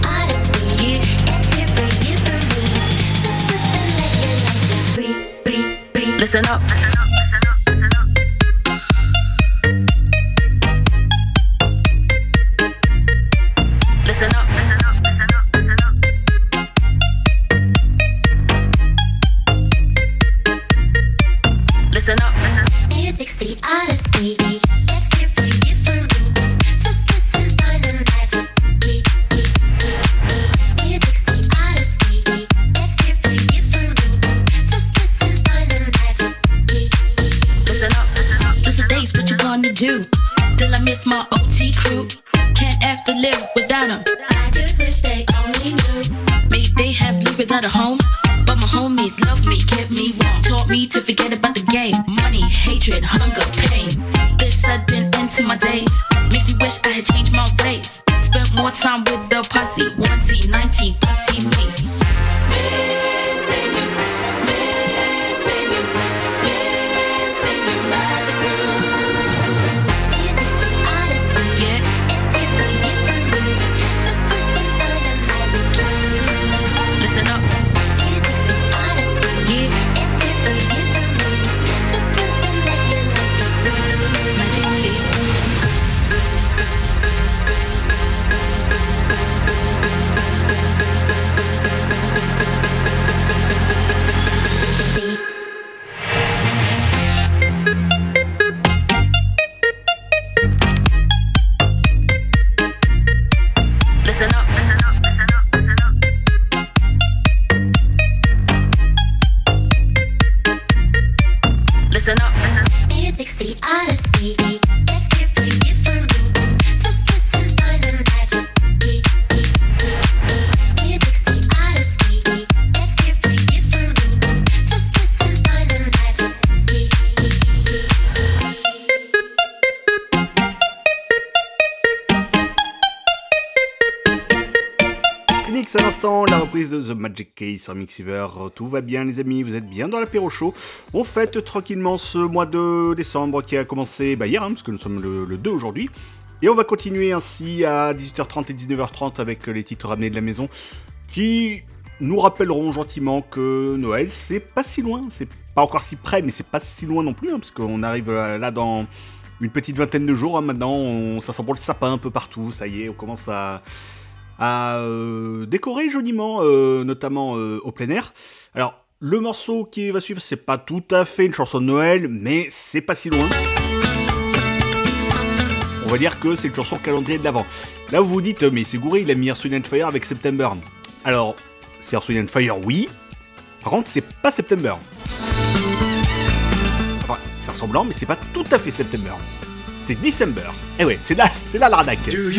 Speaker 8: Sur Mixiver. Tout va bien les amis, vous êtes bien dans l'apéro show. On fête tranquillement ce mois de décembre qui a commencé bah, hier, hein, parce que nous sommes le, le 2 aujourd'hui. Et on va continuer ainsi à 18h30 et 19h30 avec les titres ramenés de la maison qui nous rappelleront gentiment que Noël c'est pas si loin, c'est pas encore si près mais c'est pas si loin non plus hein, parce qu'on arrive là là dans une petite vingtaine de jours hein, maintenant, ça sent bon le sapin un peu partout, ça y est, on commence à, à euh, décorer joliment, euh, notamment euh, au plein air. Alors, le morceau qui va suivre, c'est pas tout à fait une chanson de Noël, mais c'est pas si loin. On va dire que c'est une chanson calendrier de l'avant. Là, vous vous dites, mais c'est gouré, il a mis Earth, Wind Fire avec September. Alors, c'est Earth, Wind Fire, oui. Par contre, c'est pas September. Enfin, c'est ressemblant, mais c'est pas tout à fait September. C'est December. Eh ouais, c'est là, c'est là l'arnaque.
Speaker 31: Do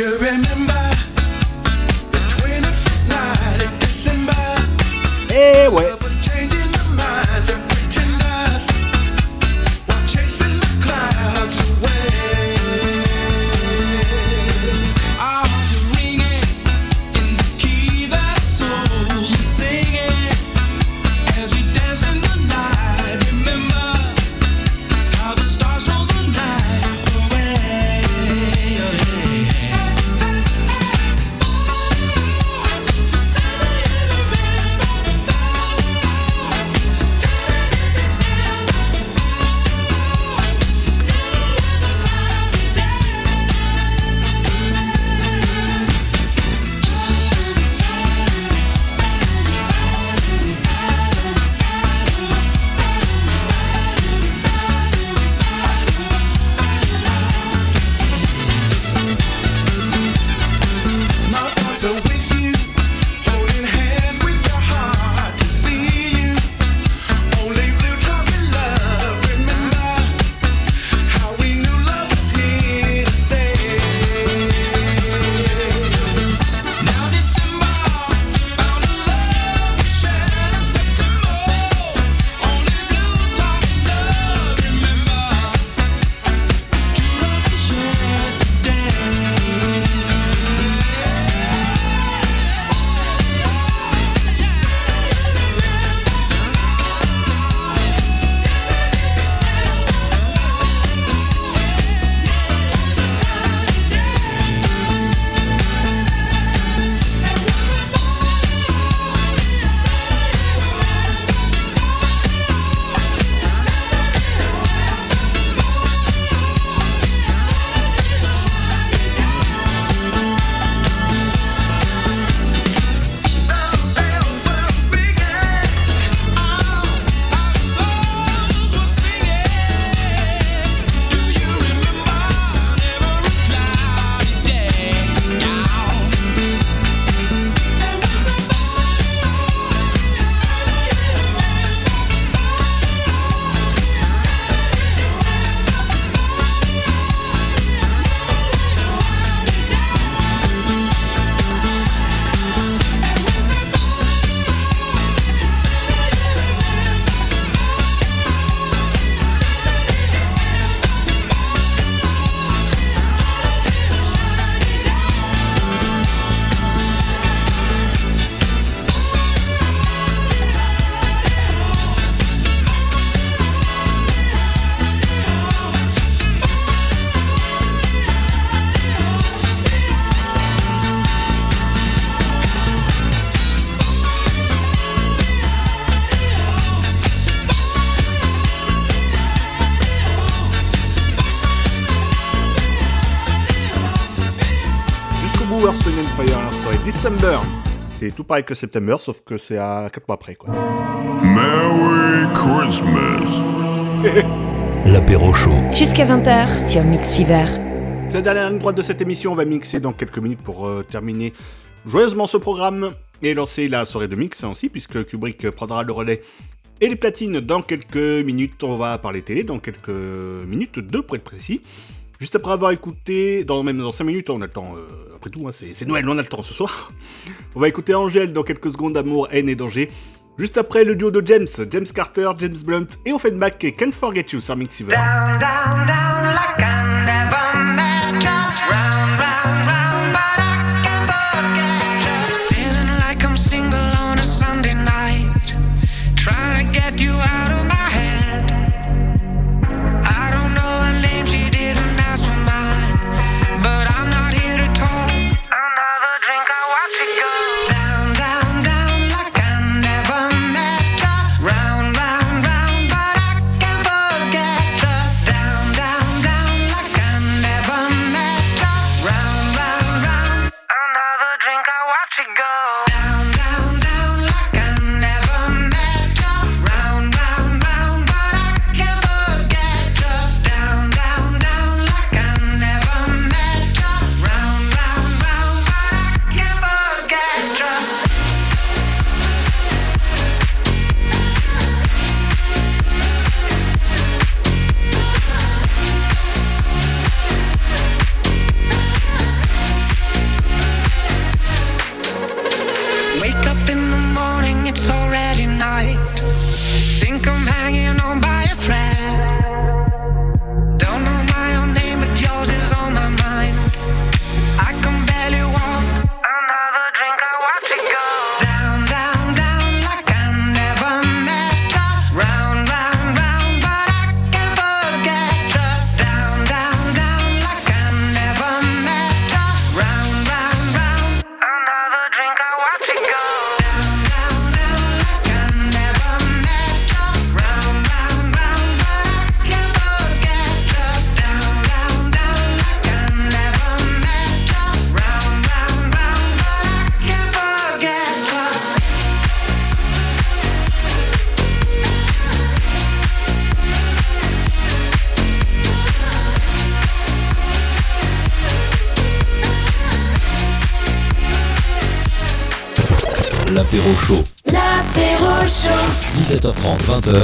Speaker 8: Eh ouais. Pareil que September, sauf que c'est à 4 mois après, quoi.
Speaker 43: Merry Christmas.
Speaker 5: L'apéro chaud.
Speaker 1: Jusqu'à 20h sur Mix Fever.
Speaker 8: C'est la dernière ligne droite de cette émission. On va mixer dans quelques minutes pour euh, terminer joyeusement ce programme et lancer la soirée de mix hein, aussi, puisque Kubrick prendra le relais et les platines dans quelques minutes. On va parler télé dans quelques minutes, deux pour être précis. Juste après avoir écouté, dans, même dans 5 minutes, on a le temps, euh, après tout, hein, c'est Noël, on a le temps ce soir. On va écouter Angèle dans quelques secondes, Amour, haine et danger. Juste après, le duo de James, James Carter, James Blunt et Offenbach et Can't Forget You sur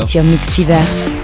Speaker 1: sur Mix Fever.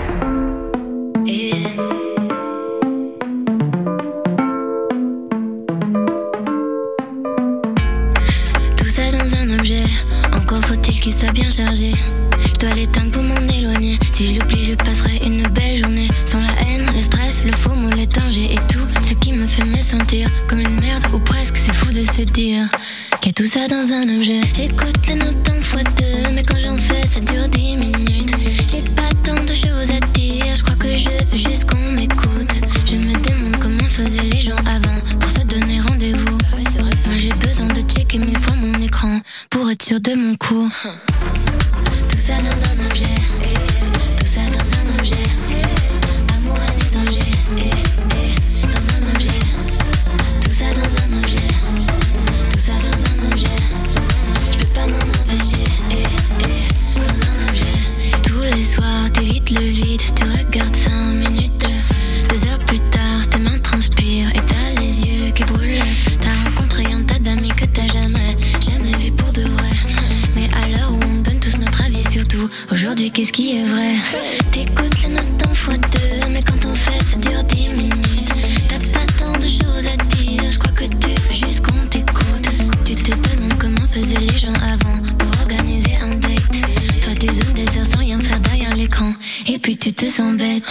Speaker 42: Et puis tu te sens bête.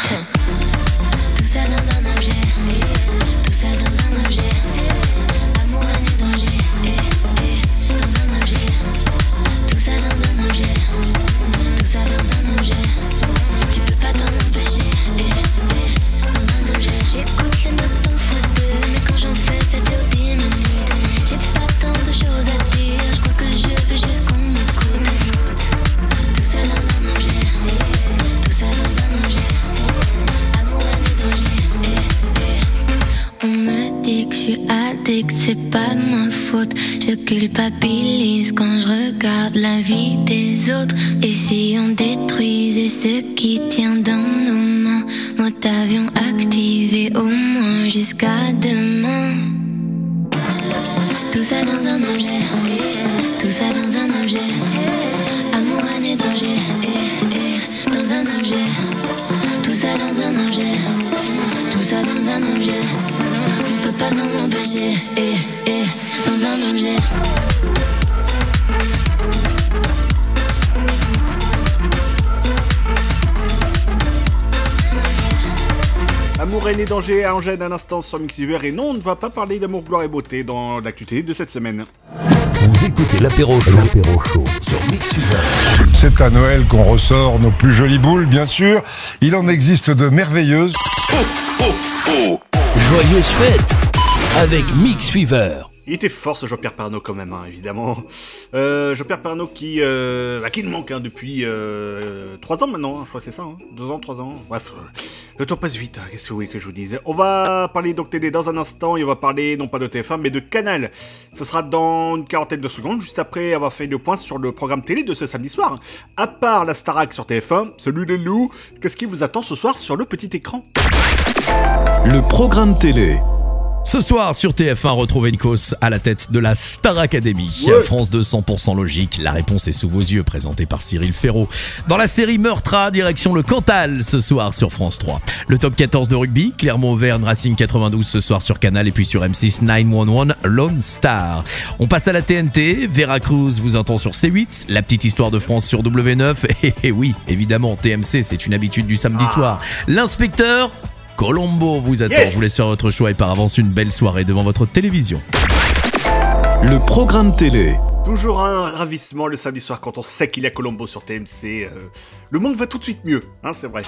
Speaker 42: la vie des autres. Et si on détruisait ce qui
Speaker 8: Angèle à l'instant sur Mixiver et non, on ne va pas parler d'amour, gloire et beauté dans l'actualité de cette semaine.
Speaker 5: Vous écoutez l'apéro show.
Speaker 16: C'est à Noël qu'on ressort nos plus jolies boules, bien sûr. Il en existe de merveilleuses.
Speaker 5: Oh, oh, oh. Joyeuses fêtes avec Mix Fever.
Speaker 8: Il était fort ce Jean-Pierre Pernaud quand même, hein, évidemment. Euh, Jean-Pierre Pernaud qui, euh, bah, qui nous manque hein, depuis euh, 3 ans maintenant, hein, je crois que c'est ça. 2 ans, 3 ans. Bref, euh, le temps passe vite, qu'est-ce que vous voulez que je vous dise? On va parler donc télé dans un instant et on va parler non pas de TF1 mais de Canal. Ce sera dans une quarantaine de secondes, juste après avoir fait le point sur le programme télé de ce samedi soir. À part la Starac sur TF1, celui des loups, qu'est-ce qui vous attend ce soir sur le petit écran?
Speaker 41: Le programme télé
Speaker 40: ce soir sur TF1, retrouvez Nikos à la tête de la Star Academy.
Speaker 8: Ouais.
Speaker 40: France 2 100% logique, la réponse est sous vos yeux, présenté par Cyril Ferraud. Dans la série Meurtra, direction le Cantal ce soir sur France 3. Le top 14 de rugby, Clermont-Auvergne Racing 92 ce soir sur Canal et puis sur M6 911 Lone Star. On passe à la TNT, Veracruz vous entend sur C8, la petite histoire de France sur W9 et, et oui, évidemment TMC, c'est une habitude du samedi soir. L'inspecteur Colombo vous attend.
Speaker 8: Yes.
Speaker 40: Je vous laisse faire votre choix et par avance une belle soirée devant votre télévision.
Speaker 44: Le programme télé.
Speaker 8: Toujours un ravissement le samedi soir quand on sait qu'il y a Colombo sur TMC. euh, le monde va tout de suite mieux, hein, c'est vrai.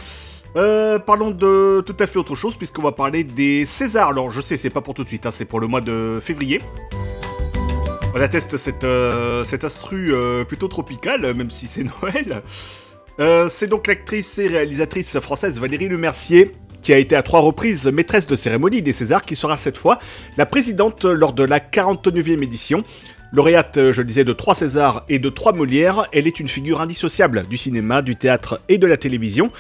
Speaker 8: Euh, parlons de tout à fait autre chose puisqu'on va parler des Césars. Alors je sais, c'est pas pour tout de suite, hein, c'est pour le mois de février. On atteste cette, euh, cette instru euh, plutôt tropicale, même si c'est Noël. Euh, c'est donc l'actrice et réalisatrice française Valérie Lemercier qui a été à trois reprises maîtresse de cérémonie des Césars, qui sera cette fois la présidente lors de la 49e édition. Lauréate, euh, je le disais, de trois Césars et de trois Molières, elle est une figure indissociable du cinéma, du théâtre et de la télévision,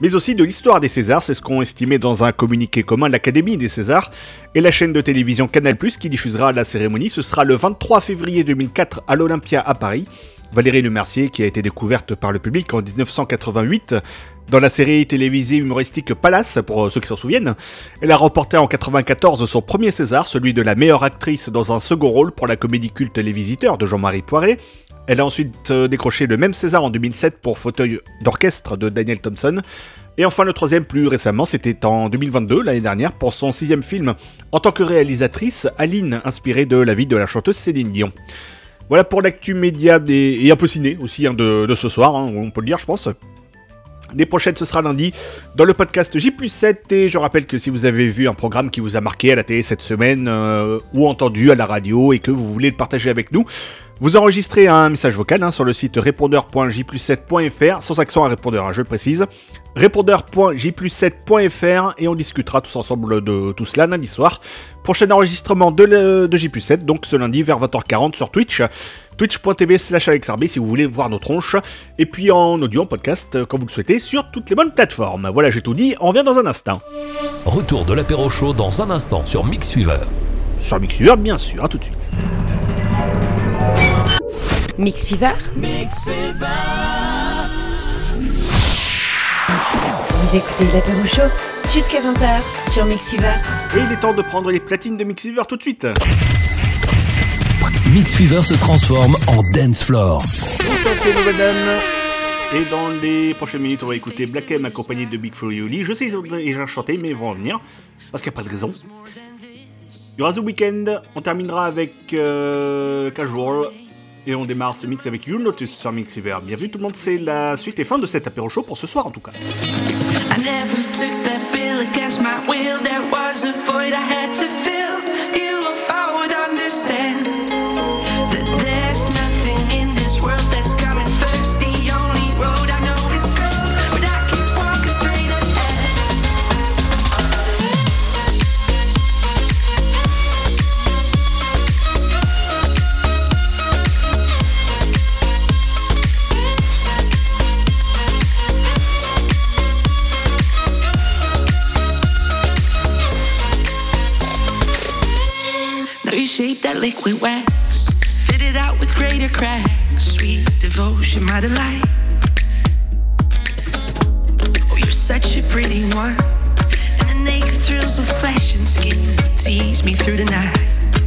Speaker 8: mais aussi de l'histoire des Césars, c'est ce qu'ont estimé dans un communiqué commun l'Académie des Césars et la chaîne de télévision Canal+, qui diffusera la cérémonie. Ce sera le 23 février 2004 à l'Olympia à Paris. Valérie Lemercier, qui a été découverte par le public en 1988 dans la série télévisée humoristique Palace, pour euh, ceux qui s'en souviennent. Elle a remporté en 94 son premier César, celui de la meilleure actrice dans un second rôle pour la comédie culte Les Visiteurs de Jean-Marie Poiré. Elle a ensuite euh, décroché le même César en 2007 pour Fauteuil d'orchestre de Daniel Thompson. Et enfin le troisième plus récemment, c'était en 2022, l'année dernière, pour son sixième film en tant que réalisatrice, Aline, inspirée de la vie de la chanteuse Céline Dion. Voilà pour l'actu média et un peu ciné aussi hein, de, ce soir, hein, on peut le dire je pense. Les prochaines, ce sera lundi dans le podcast J7. Et je rappelle que si vous avez vu un programme qui vous a marqué à la télé cette semaine euh, ou entendu à la radio et que vous voulez le partager avec nous, vous enregistrez un message vocal hein, sur le site répondeur.j7.fr, sans accent à répondeur, je le précise. Répondeur.j7.fr et on discutera tous ensemble de tout cela lundi soir. Prochain enregistrement de, le- de J7, donc ce lundi vers 20h40 sur Twitch. Twitch.tv slash AlexRB si vous voulez voir nos tronches. Et puis en audio, en podcast, euh, quand vous le souhaitez, sur toutes les bonnes plateformes. Voilà, j'ai tout dit, on revient dans un instant.
Speaker 4: Retour de l'apéro chaud dans un instant sur Mix Fever.
Speaker 8: Sur Mixuver, bien sûr, à tout de suite.
Speaker 16: Mix Fever. Vous écoutez l'apéro chaud jusqu'à 20h sur Mix Fever.
Speaker 8: Et il est temps de prendre les platines de Mixuver tout de suite.
Speaker 4: Mix Fever se transforme en dance floor.
Speaker 8: Bonsoir, c'est Novadan. Et dans les prochaines minutes, on va écouter Black M accompagné de Big Flo et Oli. Je sais, ils ont déjà chanté, mais ils vont en venir. Parce qu'il n'y a pas de raison. Il y aura The Weeknd. On terminera avec euh, Casual. Et on démarre ce mix avec You'll Notice sur Mixiver. Bienvenue tout le monde, c'est la suite et fin de cet apéro show pour ce soir en tout cas.
Speaker 7: I never took that against my will. There was a void I had to fill. You, if I would understand Now that liquid wax, fit it out with greater cracks. Sweet devotion, my delight. Oh, you're such a pretty one, and the naked thrills of flesh and skin tease me through the night.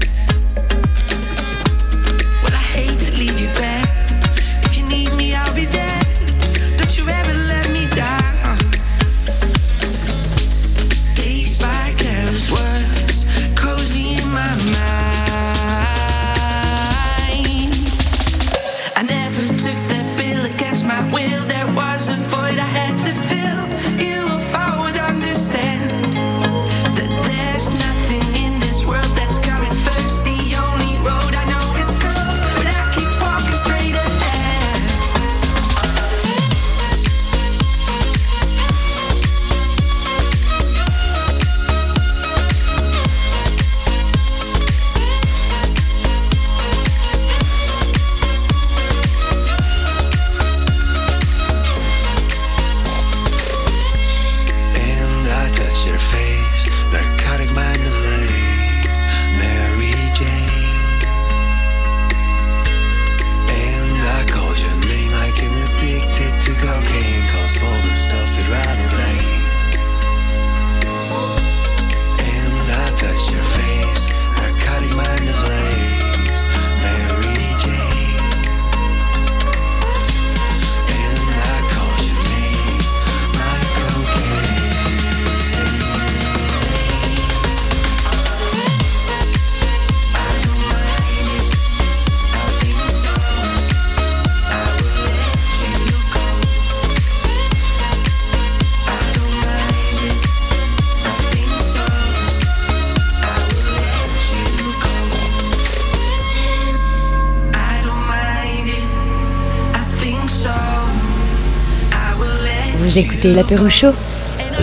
Speaker 16: Écoutez l'apéro chaud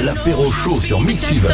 Speaker 5: L'apéro chaud sur Mixfever.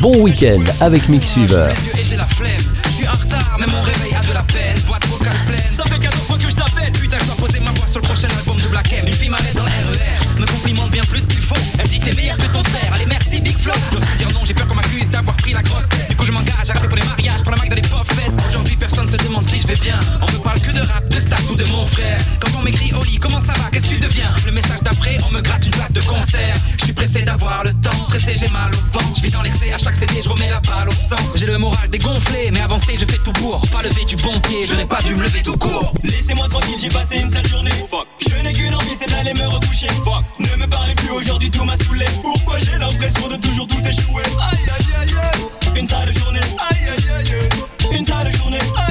Speaker 5: Bon week-end avec Mixfever.
Speaker 45: Et j'ai la flemme, je en retard, mais mon réveil a de la peine. Boîte vocale pleine, ça fait 14 fois que je t'appelle. Putain, je dois poser ma voix sur le prochain album de Black M. Une fille m'arrête dans le RER, me complimente bien plus qu'il faut. Elle me dit t'es meilleur que ton frère, allez merci Big Flo. J'ose plus dire non, j'ai peur qu'on m'accuse d'avoir pris la grosse tête. Du coup, je m'engage à rapper pour les mariages, pour la marque dans les. Aujourd'hui, personne se demande si je vais bien. On me parle que de rap, de mon frère. Quand on m'écrit Oli, comment ça va, qu'est-ce que tu deviens? Le message d'après, on me gratte une place de concert. Je suis pressé d'avoir le temps, stressé, j'ai mal au ventre. Je vis dans l'excès, à chaque CD, je remets la balle au centre. J'ai le moral dégonflé, mais avancé, je fais tout pour. Pas lever du bon pied, n'ai pas dû me lever tout court.
Speaker 34: Laissez-moi tranquille, j'ai passé une sale journée. Fuck. Je n'ai qu'une envie, c'est d'aller me recoucher. Fuck. Ne me parlez plus aujourd'hui, tout m'a saoulé. Pourquoi j'ai l'impression de toujours tout échouer? Aïe aïe aïe aïe. Une sale journée. Aïe aïe aïe. Une sale journée. Aïe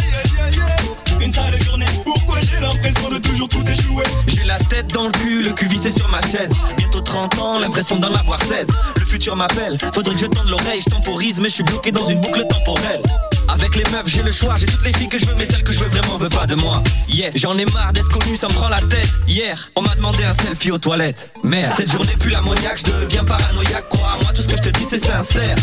Speaker 45: tête dans le cul, le cul vissé sur ma chaise. Bientôt 30 ans, l'impression d'en avoir 16. Le futur m'appelle, faudrait que je tende l'oreille. Je temporise, mais je suis bloqué dans une boucle temporelle. Avec les meufs, j'ai le choix, j'ai toutes les filles que je veux, mais celles que je veux vraiment veut pas de moi. Yes, j'en ai marre d'être connu, ça me prend la tête. Hier, on m'a demandé un selfie aux toilettes. Merde, cette journée pue l'ammoniaque, je deviens paranoïaque. Crois-moi, tout ce que je te dis, c'est sincère.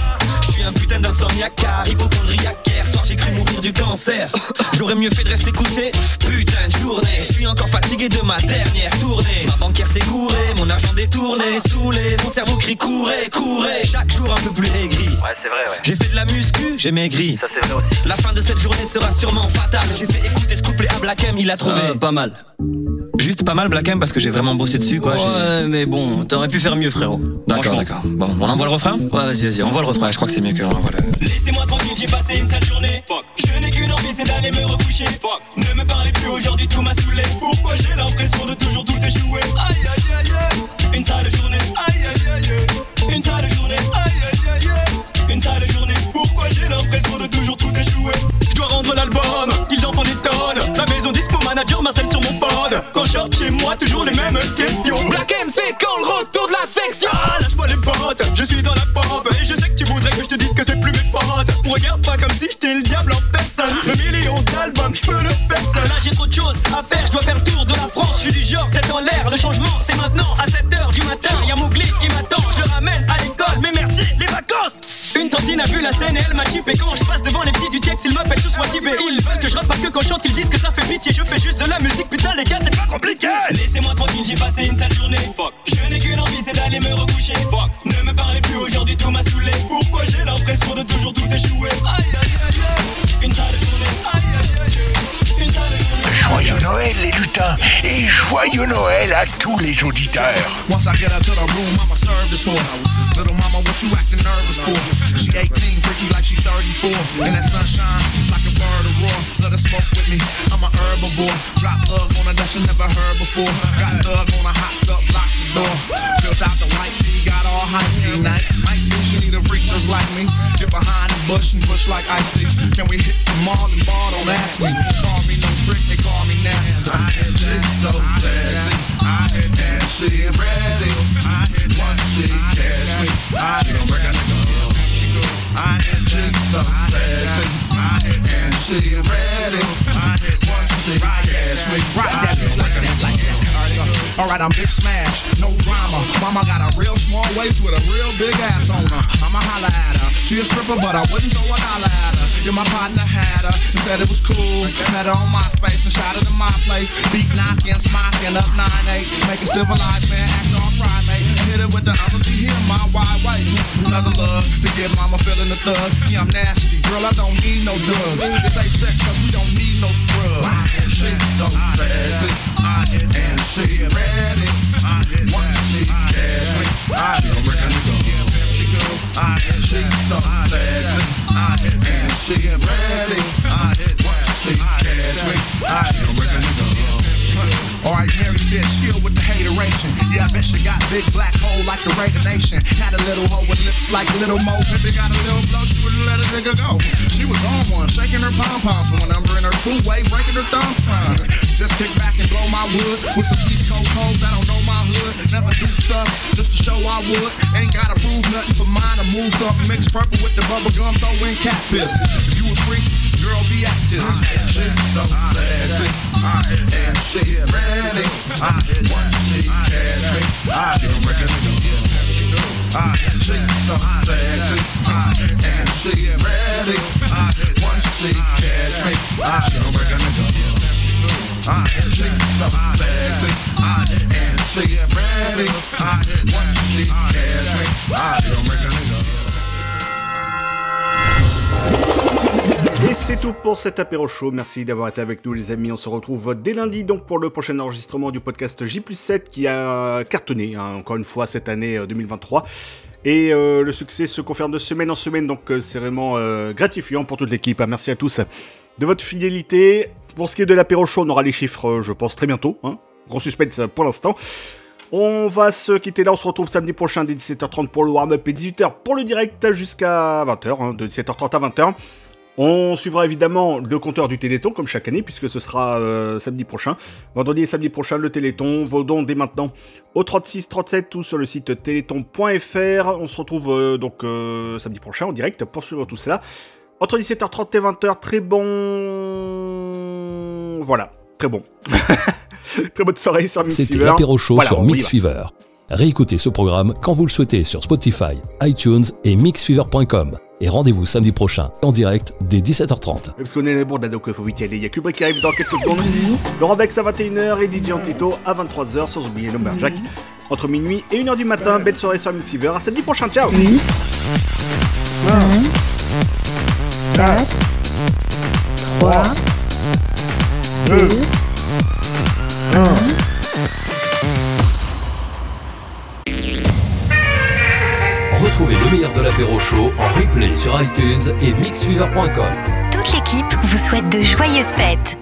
Speaker 45: Je suis un putain d'insomniaque, car hypochondriaque. Hier soir, j'ai cru mourir du cancer. J'aurais mieux fait de rester couché. Putain de journée, je suis encore fatigué de ma dernière tournée. Ma banquière s'est gourée, mon argent détourné, saoulé. Mon cerveau crie courez, courez. Chaque jour un peu plus aigri.
Speaker 34: Ouais, c'est vrai, ouais.
Speaker 45: J'ai fait de la muscu, j'ai maigri.
Speaker 34: Ça, c'est vrai aussi.
Speaker 45: La fin de cette journée sera sûrement fatale. J'ai fait écouter ce couplet à Black M, il a trouvé.
Speaker 34: Euh,
Speaker 45: pas mal. Juste pas mal Black M parce que j'ai vraiment bossé dessus quoi.
Speaker 34: Ouais, mais bon, t'aurais pu faire mieux, frérot.
Speaker 45: D'accord, d'accord. Bon, on envoie le refrain?
Speaker 34: Ouais, vas-y, vas-y,
Speaker 45: Envoie le refrain, je crois que c'est mieux que on le.
Speaker 34: Laissez-moi tranquille, j'ai passé une sale journée. Fuck. Je n'ai qu'une envie, c'est d'aller me recoucher. Fuck. Ne me parlez plus aujourd'hui, tout m'a saoulé. Pourquoi j'ai l'impression de toujours tout échouer? Aïe aïe aïe aïe. Une sale journée. Aïe aïe aïe aïe. Une sale journée. Aïe aïe aïe aïe. Une sale journée. Pourquoi j'ai l'impression de toujours tout échouer? Je dois rendre l'album, ils en font des tonnes. La maison manager m'harcèle sur mon phone. Quand je sors chez moi, toujours les mêmes questions. Black M, c'est quand le retour de la section Ah, lâche-moi les potes, je suis dans la pompe. Et je sais que tu voudrais que je te dise que c'est plus mes potes. Regarde pas comme si j'étais le diable en personne. Le million d'albums, je peux le faire seul. Là, j'ai trop de choses à faire, je dois faire le tour de la France. Je suis du genre, tête en l'air, le changement, c'est maintenant à 7h Une tantine a vu la scène et elle m'a typé quand je passe devant les petits du Tiex, ils m'appellent tous motivés. Ils veulent que je rappe parce que quand je chante, ils disent que ça fait pitié. Je fais juste de la musique, putain, les gars, c'est pas compliqué. Laissez-moi tranquille, j'ai passé une sale journée. d'aller me recoucher. Fuck, ne me parlez plus aujourd'hui, tout m'a saoulé. Pourquoi j'ai l'impression de toujours tout échouer? Aïe aïe
Speaker 38: Once I get up to the room, I'ma serve this whore. Little mama, what you acting nervous for? She 18, freaky like she 34. And that sunshine, like a bird of roar. Let her smoke with me, I'm a herbivore. Drop love on a that you never heard before. Got thug on a hot stuff, lock the door. Built out the white got all hype, she nice. Might think she need a freak just like me. Get behind the bush and push like ice tea. Can we hit the mall and ball? Don't ask me. Call me no trick, they call me nasty. I hit this so sexy. I hit that shit ready. I hit one she catch me. I hit break a nigga. I hit this so sexy. I hit that shit ready. I hit one she catch me. Right that that, that. Alright, I'm big smash. Mama got a real small waist with a real big ass on her. I'ma holla at her. She a stripper, but I wouldn't throw a dollar at her. Yeah, my partner had her and said it was cool. Met her on MySpace and shot her to my place. Beat knocking, smocking up 9-8. Make Making civilized man act on primate. Hit it with the I'ma be here my wide way. Another love to get mama feeling the thug. Yeah, I'm nasty. Girl, I don't need no drugs. This ain't sex, cause we don't no scrubs. She so sexy. And she ready. Once she catch me, I don't reckon to go. I hit she so sexy. And she ready. Once she catch me, I don't reckon to Alright, Mary said chill with the hateration. Yeah, I bet she got big black hole like the Raider Nation. Had a little hoe with lips like little Mo. Pimpin' got a little blow, she wouldn't let a nigga go. She was on one, shaking her pom poms one number in her two way, breaking her thumbs trying. Just kick back and blow my wood with some East Coast hoes that don't know my hood. Never do stuff just to show I would. Ain't gotta prove nothing for mine to move something. Mix purple with the bubble gum, throw in cat piss. If you a freak, girl, be active. Shit so sexy. And she ready. Once she catch me, she don't reckon to go. She so sexy. And she ready. Once she catch me, she don't reckon to go. She so sexy. And she ready. Once she catch me, she don't reckon to go.
Speaker 8: Et c'est tout pour cet apéro show. Merci d'avoir été avec nous, les amis. On se retrouve dès lundi donc pour le prochain enregistrement du podcast J 7 qui a cartonné hein, encore une fois cette année euh, 2023. Et euh, le succès se confirme de semaine en semaine, donc euh, c'est vraiment euh, gratifiant pour toute l'équipe. hein. Merci à tous de votre fidélité. Pour ce qui est de l'apéro show, on aura les chiffres, euh, je pense, très bientôt. hein. Gros suspense pour l'instant. On va se quitter là, on se retrouve samedi prochain dès 17h30 pour le warm-up et 18h pour le direct jusqu'à 20h, hein, de 17h30 à 20h. On suivra évidemment le compteur du Téléthon comme chaque année puisque ce sera euh, samedi prochain. Vendredi et samedi prochain le Téléthon. Vos dons dès maintenant au 36 37 ou sur le site téléthon.fr. On se retrouve euh, donc euh, samedi prochain en direct pour suivre tout cela. Entre 17h30 et 20h, très bon... Voilà, très bon. très bonne soirée sur Mix
Speaker 5: C'était l'apéro show
Speaker 8: Voilà,
Speaker 5: sur
Speaker 8: on
Speaker 5: Réécoutez ce programme quand vous le souhaitez sur Spotify, iTunes et mixfever.com. Et rendez-vous samedi prochain en direct dès 17h30.
Speaker 8: Parce qu'on est les bourdes, donc il faut vite y aller. Il y a Kubrick qui arrive dans quelques secondes. Laurent Bex à 21h et DJ Antito à 23h, sans oublier Lumberjack. Entre minuit et 1h du matin, belle soirée sur Mixiver. À samedi prochain, ciao
Speaker 1: 3, 2,
Speaker 5: Retrouvez le meilleur de l'apéro show en replay sur iTunes et mixfever.com.
Speaker 37: Toute l'équipe vous souhaite de joyeuses fêtes.